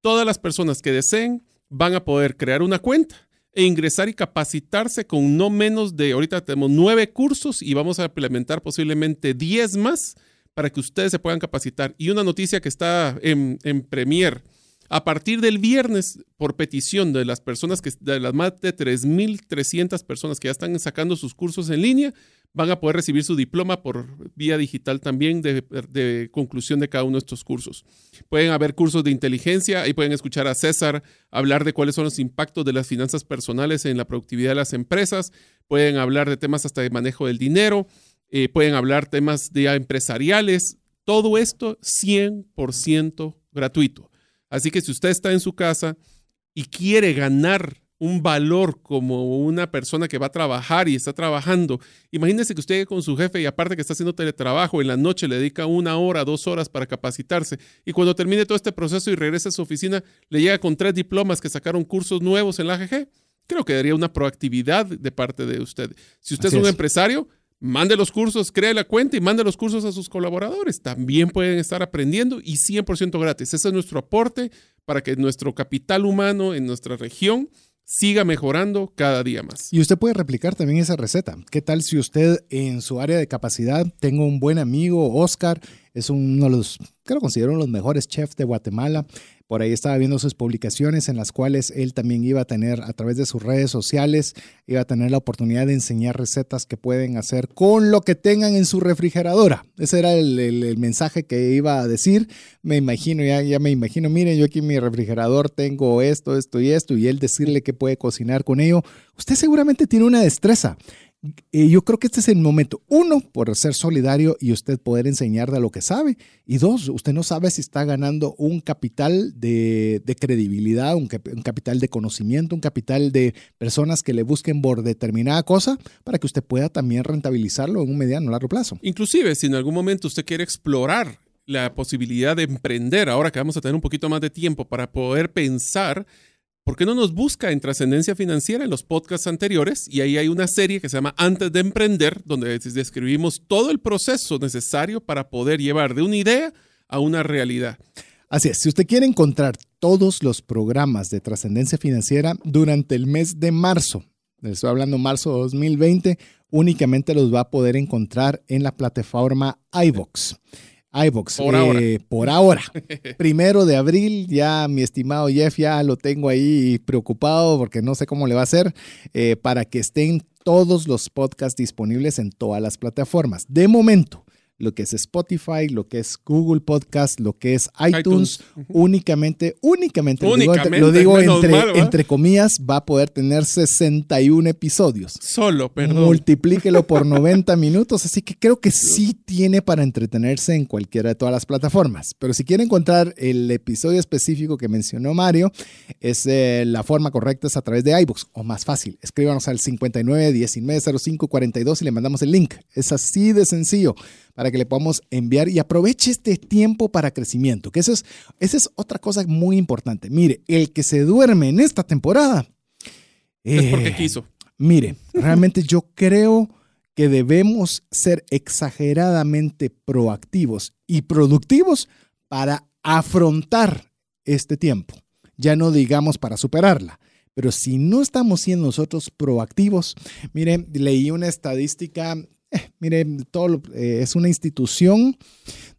todas las personas que deseen van a poder crear una cuenta e ingresar y capacitarse con no menos de, ahorita tenemos nueve cursos y vamos a implementar posiblemente diez más para que ustedes se puedan capacitar. Y una noticia que está en, en Premier a partir del viernes, por petición de las personas que, de las más de 3.300 personas que ya están sacando sus cursos en línea, van a poder recibir su diploma por vía digital también de, conclusión de cada uno de estos cursos. Pueden haber cursos de inteligencia, ahí pueden escuchar a César hablar de cuáles son los impactos de las finanzas personales en la productividad de las empresas, pueden hablar de temas hasta de manejo del dinero, eh, pueden hablar temas de empresariales, todo esto 100% gratuito. Así que si usted está en su casa y quiere ganar un valor como una persona que va a trabajar y está trabajando, imagínese que usted con su jefe y aparte que está haciendo teletrabajo, en la noche le dedica una hora, dos horas para capacitarse y cuando termine todo este proceso y regrese a su oficina, le llega con tres diplomas que sacaron cursos nuevos en la AGG. Creo que daría una proactividad de parte de usted. Si usted es un empresario, Mande los cursos, cree la cuenta y mande los cursos a sus colaboradores. También pueden estar aprendiendo y 100% gratis. Ese es nuestro aporte para que nuestro capital humano en nuestra región siga mejorando cada día más. Y usted puede replicar también esa receta. ¿Qué tal si usted en su área de capacidad tengo un buen amigo, Oscar, es uno de los, considero de los mejores chefs de Guatemala. Por ahí estaba viendo sus publicaciones en las cuales él también iba a tener, a través de sus redes sociales, iba a tener la oportunidad de enseñar recetas que pueden hacer con lo que tengan en su refrigeradora. Ese era el, mensaje que iba a decir. Me imagino, ya, ya me imagino, miren, yo aquí en mi refrigerador tengo esto, esto y esto, y él decirle que puede cocinar con ello. Usted seguramente tiene una destreza yo creo que este es el momento, uno, por ser solidario y usted poder enseñar de lo que sabe, y dos, usted no sabe si está ganando un capital de, credibilidad, un, capital de conocimiento, un capital de personas que le busquen por determinada cosa para que usted pueda también rentabilizarlo en un mediano o largo plazo. Inclusive, si en algún momento usted quiere explorar la posibilidad de emprender, ahora que vamos a tener un poquito más de tiempo para poder pensar ¿por qué no nos busca en Trascendencia Financiera en los podcasts anteriores? Y ahí hay una serie que se llama Antes de Emprender, donde describimos todo el proceso necesario para poder llevar de una idea a una realidad. Así es, si usted quiere encontrar todos los programas de Trascendencia Financiera durante el mes de marzo, estoy hablando marzo 2020, únicamente los va a poder encontrar en la plataforma iVox iVox. Por ahora. Eh, por ahora. [LAUGHS] Primero de abril, ya mi estimado Jeff, ya lo tengo ahí preocupado porque no sé cómo le va a hacer eh, para que estén todos los podcasts disponibles en todas las plataformas. De momento, lo que es Spotify, lo que es Google Podcast, lo que es iTunes, únicamente, únicamente, lo digo, entre, entre, comillas, va a poder tener 61 episodios. Solo, perdón. Multiplíquelo por [LAUGHS] 90 minutos, así que creo que sí tiene para entretenerse en cualquiera de todas las plataformas. Pero si quiere encontrar el episodio específico que mencionó Mario, es eh, la forma correcta es a través de iBooks, o más fácil, escríbanos al 59 19 05 42 y le mandamos el link. Es así de sencillo para que le podamos enviar y aproveche este tiempo para crecimiento, que eso es, esa es otra cosa muy importante. Mire, el que se duerme en esta temporada... es porque eh, quiso. Mire, realmente yo creo que debemos ser exageradamente proactivos y productivos para afrontar este tiempo. Ya no digamos para superarla. Pero si no estamos siendo nosotros proactivos, miren, leí una estadística eh, mire, eh, es una institución,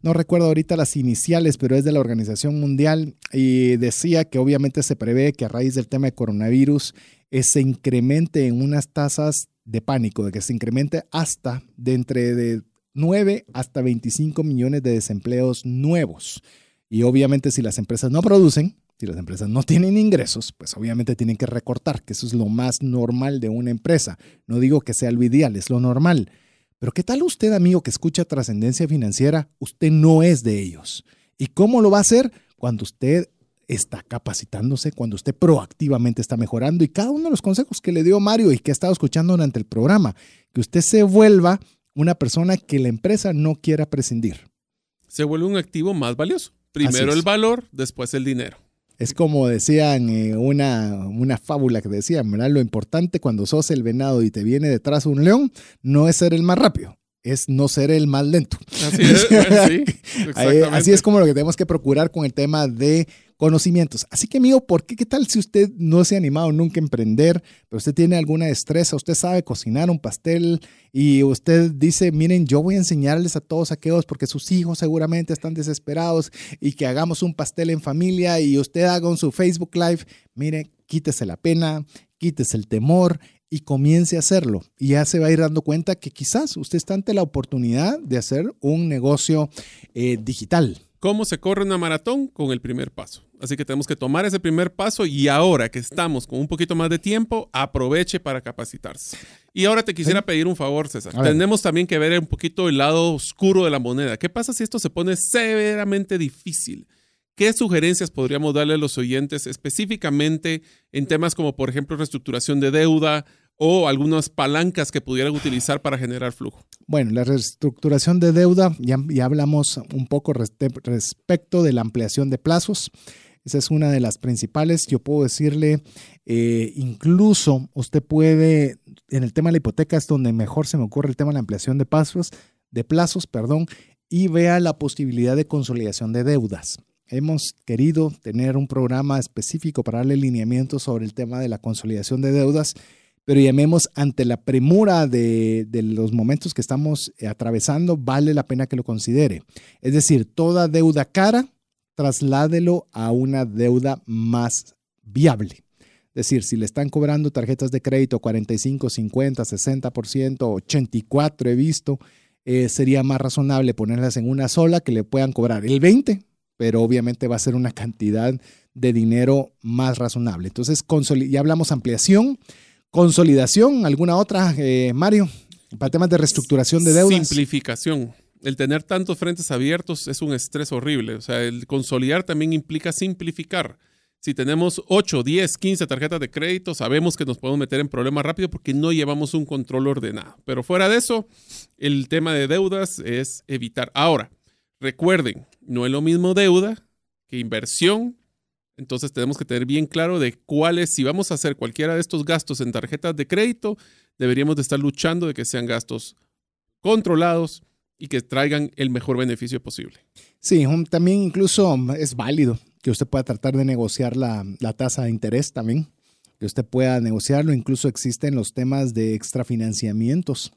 no recuerdo ahorita las iniciales, pero es de la Organización Mundial y decía que obviamente se prevé que a raíz del tema de coronavirus eh, se incremente en unas tasas de pánico, de que se incremente hasta de entre de 9 hasta 25 millones de desempleos nuevos. Y obviamente si las empresas no producen, si las empresas no tienen ingresos, pues obviamente tienen que recortar, que eso es lo más normal de una empresa. No digo que sea lo ideal, es lo normal. Pero ¿qué tal usted, amigo, que escucha trascendencia financiera? Usted no es de ellos. ¿Y cómo lo va a hacer? Cuando usted está capacitándose, cuando usted proactivamente está mejorando y cada uno de los consejos que le dio Mario y que ha estado escuchando durante el programa, que usted se vuelva una persona que la empresa no quiera prescindir. Se vuelve un activo más valioso. Primero el valor, después el dinero. Es como decían eh, una, una fábula que decían, ¿verdad? Lo importante cuando sos el venado y te viene detrás un león, no es ser el más rápido, es no ser el más lento. Así es, sí, [LAUGHS] Así es como lo que tenemos que procurar con el tema de conocimientos. Así que, amigo, ¿por qué? ¿Qué tal si usted no se ha animado nunca a emprender, pero usted tiene alguna destreza, usted sabe cocinar un pastel y usted dice, miren, yo voy a enseñarles a todos aquellos porque sus hijos seguramente están desesperados y que hagamos un pastel en familia y usted haga un su Facebook Live, mire, quítese la pena, quítese el temor y comience a hacerlo. Y ya se va a ir dando cuenta que quizás usted está ante la oportunidad de hacer un negocio eh, digital. ¿Cómo se corre una maratón? Con el primer paso. Así que tenemos que tomar ese primer paso y ahora que estamos con un poquito más de tiempo, aproveche para capacitarse. Y ahora te quisiera pedir un favor, César. Tenemos también que ver un poquito el lado oscuro de la moneda. ¿Qué pasa si esto se pone severamente difícil? ¿Qué sugerencias podríamos darle a los oyentes específicamente en temas como, por ejemplo, reestructuración de deuda o algunas palancas que pudieran utilizar para generar flujo? Bueno, la reestructuración de deuda, ya, ya hablamos un poco respecto de la ampliación de plazos. Esa es una de las principales. Yo puedo decirle, eh, incluso usted puede, en el tema de la hipoteca es donde mejor se me ocurre el tema de la ampliación de plazos, de plazos, perdón, y vea la posibilidad de consolidación de deudas. Hemos querido tener un programa específico para darle lineamiento sobre el tema de la consolidación de deudas, pero llamemos ante la premura de, de, los momentos que estamos atravesando, vale la pena que lo considere. Es decir, toda deuda cara, trasládelo a una deuda más viable. Es decir, si le están cobrando tarjetas de crédito 45, 50, 60%, 84 he visto, eh, sería más razonable ponerlas en una sola que le puedan cobrar el 20 pero obviamente va a ser una cantidad de dinero más razonable. Entonces, ya hablamos ampliación, consolidación, ¿alguna otra, eh, Mario? Para temas de reestructuración de deudas. Simplificación. El tener tantos frentes abiertos es un estrés horrible. O sea, el consolidar también implica simplificar. Si tenemos 8, 10, 15 tarjetas de crédito, sabemos que nos podemos meter en problemas rápido porque no llevamos un control ordenado. Pero fuera de eso, el tema de deudas es evitar. Ahora, recuerden, no es lo mismo deuda que inversión. Entonces tenemos que tener bien claro de cuáles, si vamos a hacer cualquiera de estos gastos en tarjetas de crédito, deberíamos de estar luchando de que sean gastos controlados y que traigan el mejor beneficio posible. Sí, también incluso es válido que usted pueda tratar de negociar la, la tasa de interés también, que usted pueda negociarlo. Incluso existen los temas de extrafinanciamientos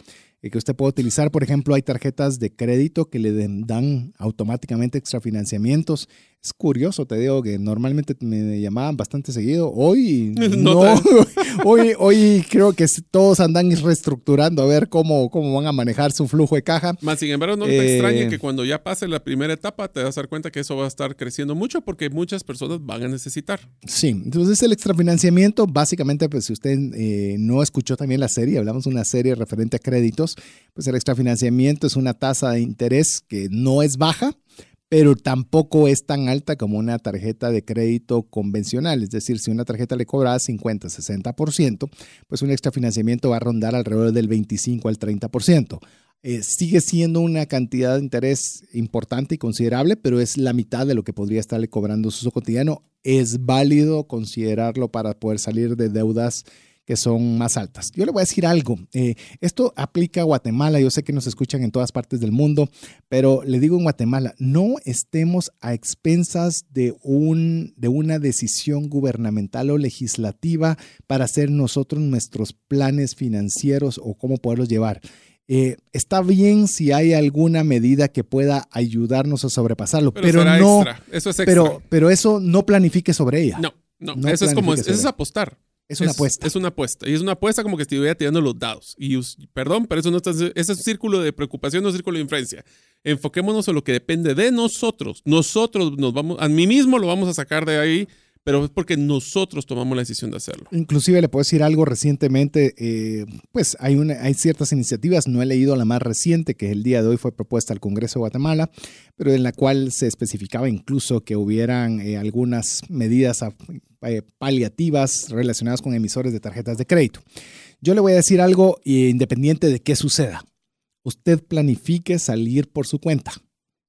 que usted puede utilizar. Por ejemplo, hay tarjetas de crédito que le dan automáticamente extrafinanciamientos. Es curioso, te digo que normalmente me llamaban bastante seguido. Hoy [LAUGHS] no, [LAUGHS] hoy, hoy creo que todos andan reestructurando a ver cómo, cómo van a manejar su flujo de caja. Más sin embargo, no te eh, extrañe que cuando ya pase la primera etapa te vas a dar cuenta que eso va a estar creciendo mucho porque muchas personas van a necesitar. Sí, entonces el extrafinanciamiento, básicamente, pues si usted eh, no escuchó también la serie, hablamos de una serie referente a créditos, pues el extrafinanciamiento es una tasa de interés que no es baja, pero tampoco es tan alta como una tarjeta de crédito convencional. Es decir, si una tarjeta le cobra 50, 60%, pues un extrafinanciamiento va a rondar alrededor del 25 al 30%. Eh, sigue siendo una cantidad de interés importante y considerable, pero es la mitad de lo que podría estarle cobrando su uso cotidiano. Es válido considerarlo para poder salir de deudas que son más altas. Yo le voy a decir algo, eh, esto aplica a Guatemala, yo sé que nos escuchan en todas partes del mundo, pero le digo en Guatemala, no estemos a expensas de, un, de una decisión gubernamental o legislativa para hacer nosotros nuestros planes financieros o cómo poderlos llevar. Eh, está bien si hay alguna medida que pueda ayudarnos a sobrepasarlo, pero, no. Eso es extra. Pero, pero eso no planifique sobre ella. No, no, eso es como eso es apostar. Es una apuesta. Es una apuesta. Y es una apuesta como que estuviera tirando los dados. Y perdón, pero eso no está. Ese es un círculo de preocupación, no un círculo de influencia. Enfoquémonos en lo que depende de nosotros. Nosotros nos vamos, a mí mismo lo vamos a sacar de ahí pero es porque nosotros tomamos la decisión de hacerlo. Inclusive le puedo decir algo recientemente, eh, pues hay, una, hay ciertas iniciativas, no he leído la más reciente, que el día de hoy fue propuesta al Congreso de Guatemala, pero en la cual se especificaba incluso que hubieran eh, algunas medidas eh, paliativas relacionadas con emisores de tarjetas de crédito. Yo le voy a decir algo independiente de qué suceda. Usted planifique salir por su cuenta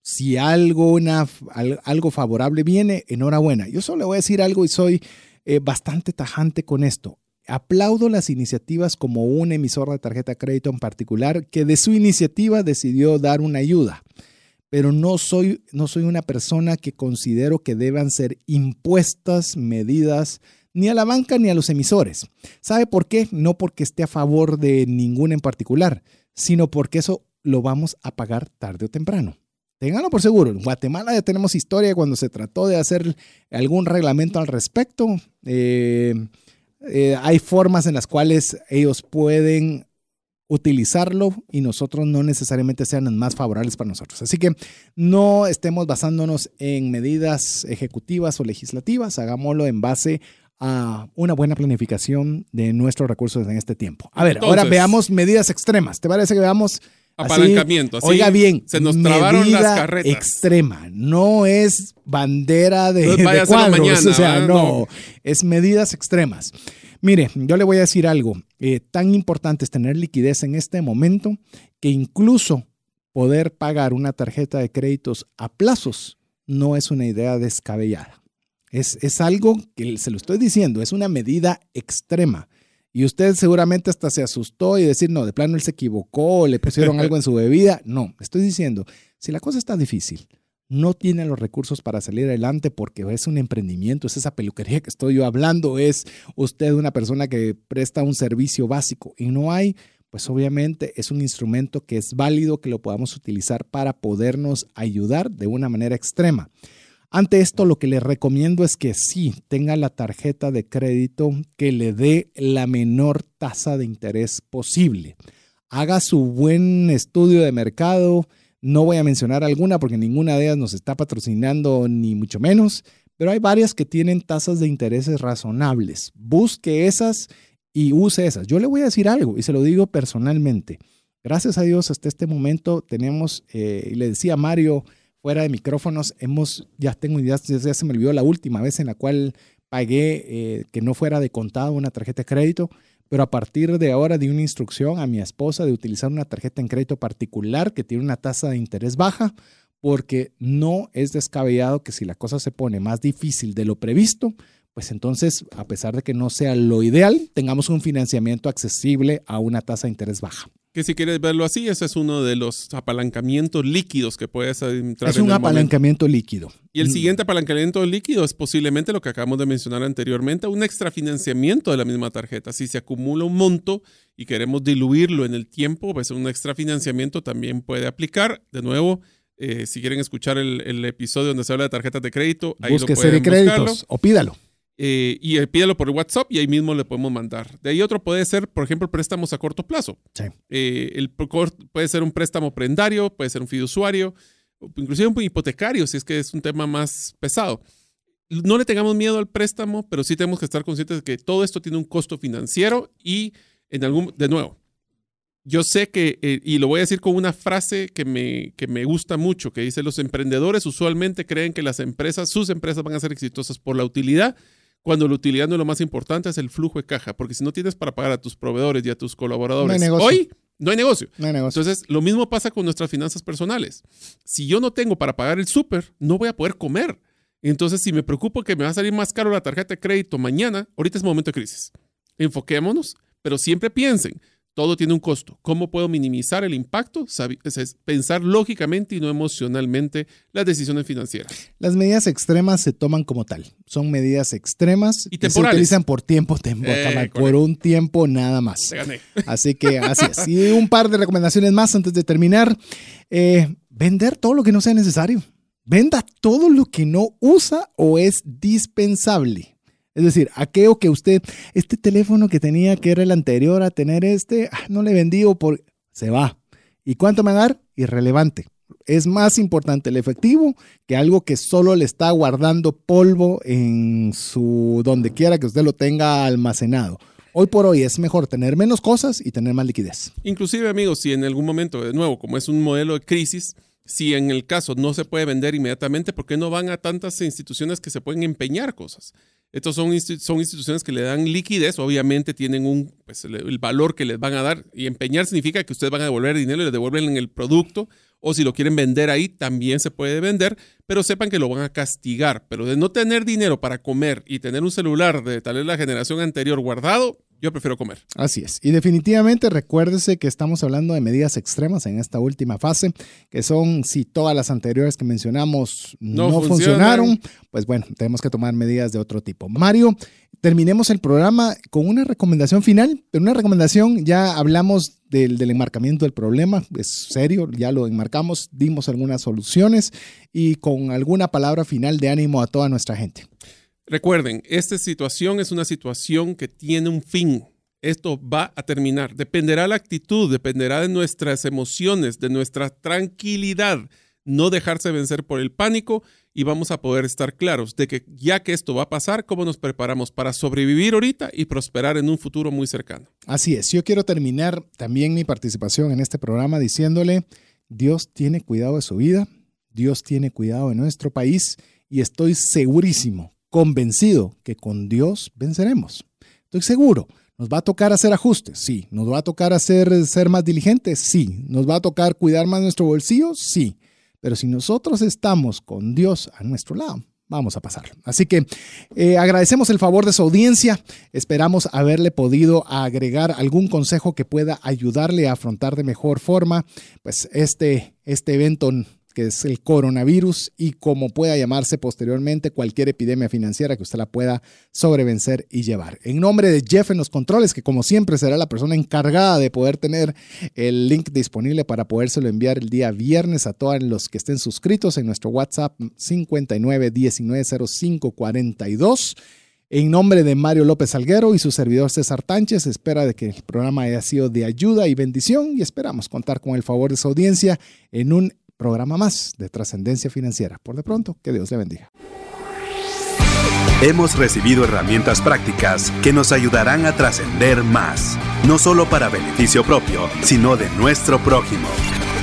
si algo, una, favorable viene, enhorabuena. Yo solo le voy a decir algo y soy eh, bastante tajante con esto. Aplaudo las iniciativas como un emisor de tarjeta de crédito en particular que de su iniciativa decidió dar una ayuda, pero no soy, no soy una persona que considero que deban ser impuestas medidas ni a la banca ni a los emisores. ¿Sabe por qué? No porque esté a favor de ninguna en particular, sino porque eso lo vamos a pagar tarde o temprano. Ténganlo por seguro. En Guatemala ya tenemos historia cuando se trató de hacer algún reglamento al respecto. Eh, eh, hay formas en las cuales ellos pueden utilizarlo y nosotros no necesariamente sean más favorables para nosotros. Así que no estemos basándonos en medidas ejecutivas o legislativas, hagámoslo en base a una buena planificación de nuestros recursos en este tiempo. A ver, ahora veamos medidas extremas. ¿Te parece que veamos Apalancamiento. Así, oiga bien. Se nos trabaron las carretas. Extrema. No es bandera de, cuadros. o sea, no, Es medidas extremas. Mire, yo le voy a decir algo. Eh, tan importante es tener liquidez en este momento que incluso poder pagar una tarjeta de créditos a plazos no es una idea descabellada. Es, es algo que se lo estoy diciendo, es una medida extrema. Y usted seguramente hasta se asustó y decir, no, de plano él se equivocó, le pusieron algo en su bebida. [LAUGHS] No, estoy diciendo, si la cosa está difícil, no tiene los recursos para salir adelante porque es un emprendimiento, es esa peluquería que estoy yo hablando, es usted una persona que presta un servicio básico y no hay, pues obviamente es un instrumento que es válido que lo podamos utilizar para podernos ayudar de una manera extrema. Ante esto, lo que le recomiendo es que sí tenga la tarjeta de crédito que le dé la menor tasa de interés posible. Haga su buen estudio de mercado. No voy a mencionar alguna porque ninguna de ellas nos está patrocinando ni mucho menos, pero hay varias que tienen tasas de intereses razonables. Busque esas y use esas. Yo le voy a decir algo y se lo digo personalmente. Gracias a Dios hasta este momento tenemos, eh, le decía Mario, fuera de micrófonos, hemos, ya tengo ideas, ya se me olvidó la última vez en la cual pagué eh, que no fuera de contado una tarjeta de crédito, pero a partir de ahora di una instrucción a mi esposa de utilizar una tarjeta en crédito particular que tiene una tasa de interés baja, porque no es descabellado que si la cosa se pone más difícil de lo previsto, pues entonces, a pesar de que no sea lo ideal, tengamos un financiamiento accesible a una tasa de interés baja. Que si quieres verlo así, ese es uno de los apalancamientos líquidos que puedes entrar. Es un apalancamiento líquido. Y el mm. siguiente apalancamiento líquido es posiblemente lo que acabamos de mencionar anteriormente, un extrafinanciamiento de la misma tarjeta. Si se acumula un monto y queremos diluirlo en el tiempo, pues un extrafinanciamiento también puede aplicar. De nuevo, eh, si quieren escuchar el, episodio donde se habla de tarjetas de crédito, ahí Busque lo pueden créditos o pídalo. Eh, y eh, pídalo por WhatsApp y ahí mismo le podemos mandar. De ahí otro puede ser, por ejemplo, préstamos a corto plazo. Sí. Eh, el, puede ser un préstamo prendario, puede ser un fiduciario, inclusive un hipotecario, si es que es un tema más pesado. No le tengamos miedo al préstamo, pero sí tenemos que estar conscientes de que todo esto tiene un costo financiero y en algún, de nuevo, yo sé que, y lo voy a decir con una frase que me, que me gusta mucho, que dice, los emprendedores usualmente creen que las empresas, sus empresas van a ser exitosas por la utilidad, cuando la utilidad no es lo más importante, es el flujo de caja, porque si no tienes para pagar a tus proveedores y a tus colaboradores, hoy no hay negocio. No hay negocio. Entonces, lo mismo pasa con nuestras finanzas personales. Si yo no tengo para pagar el súper, no voy a poder comer. Entonces, si me preocupo que me va a salir más caro la tarjeta de crédito mañana, ahorita es momento de crisis. enfoquémonos, pero siempre piensen, todo tiene un costo. ¿Cómo puedo minimizar el impacto? Es pensar lógicamente y no emocionalmente las decisiones financieras. Las medidas extremas se toman como tal. Son medidas extremas y se utilizan por tiempo, eh, por un tiempo nada más. Así que así es. Y un par de recomendaciones más antes de terminar. Eh, vender todo lo que no sea necesario. Venda todo lo que no usa o es dispensable. Es decir, aquello que usted, este teléfono que tenía que era el anterior a tener este, ah, no le vendió por, se va. ¿Y cuánto me va a dar? Irrelevante. Es más importante el efectivo que algo que solo le está guardando polvo en su, donde quiera que usted lo tenga almacenado. Hoy por hoy es mejor tener menos cosas y tener más liquidez. Inclusive, amigos, si en algún momento, de nuevo, como es un modelo de crisis, si en el caso no se puede vender inmediatamente, ¿por qué no van a tantas instituciones que se pueden empeñar cosas? Estos son, son instituciones que le dan liquidez, obviamente tienen un, pues, el, valor que les van a dar y empeñar significa que ustedes van a devolver dinero y les devuelven el producto o si lo quieren vender ahí también se puede vender, pero sepan que lo van a castigar. Pero de no tener dinero para comer y tener un celular de tal vez la generación anterior guardado, yo prefiero comer. Así es. Y definitivamente recuérdese que estamos hablando de medidas extremas en esta última fase, que son si todas las anteriores que mencionamos no, funcionaron, pues bueno, tenemos que tomar medidas de otro tipo. Mario, terminemos el programa con una recomendación final, pero una recomendación, ya hablamos del, del, enmarcamiento del problema, es serio, ya lo enmarcamos, dimos algunas soluciones y con alguna palabra final de ánimo a toda nuestra gente. Recuerden, esta situación es una situación que tiene un fin. Esto va a terminar. Dependerá la actitud, dependerá de nuestras emociones, de nuestra tranquilidad, no dejarse vencer por el pánico y vamos a poder estar claros de que ya que esto va a pasar, cómo nos preparamos para sobrevivir ahorita y prosperar en un futuro muy cercano. Así es, yo quiero terminar también mi participación en este programa diciéndole, Dios tiene cuidado de su vida, Dios tiene cuidado de nuestro país y estoy segurísimo convencido que con Dios venceremos. Estoy seguro. ¿Nos va a tocar hacer ajustes? Sí. ¿Nos va a tocar hacer ser más diligentes? Sí. ¿Nos va a tocar cuidar más nuestro bolsillo? Sí. Pero si nosotros estamos con Dios a nuestro lado, vamos a pasar. Así que eh, agradecemos el favor de su audiencia. Esperamos haberle podido agregar algún consejo que pueda ayudarle a afrontar de mejor forma pues este, este evento que es el coronavirus y como pueda llamarse posteriormente cualquier epidemia financiera que usted la pueda sobrevencer y llevar. En nombre de Jeff en los controles, que como siempre será la persona encargada de poder tener el link disponible para podérselo enviar el día viernes a todos los que estén suscritos en nuestro WhatsApp 59190542. En nombre de Mario López Alguero y su servidor César Tánchez, espera de que el programa haya sido de ayuda y bendición y esperamos contar con el favor de su audiencia en un programa más de trascendencia financiera. Por de pronto, que Dios le bendiga. Hemos recibido herramientas prácticas que nos ayudarán a trascender más, no solo para beneficio propio, sino de nuestro prójimo.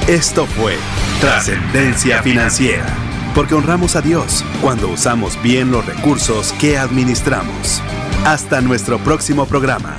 Esto fue Trascendencia Financiera, porque honramos a Dios cuando usamos bien los recursos que administramos. Hasta nuestro próximo programa.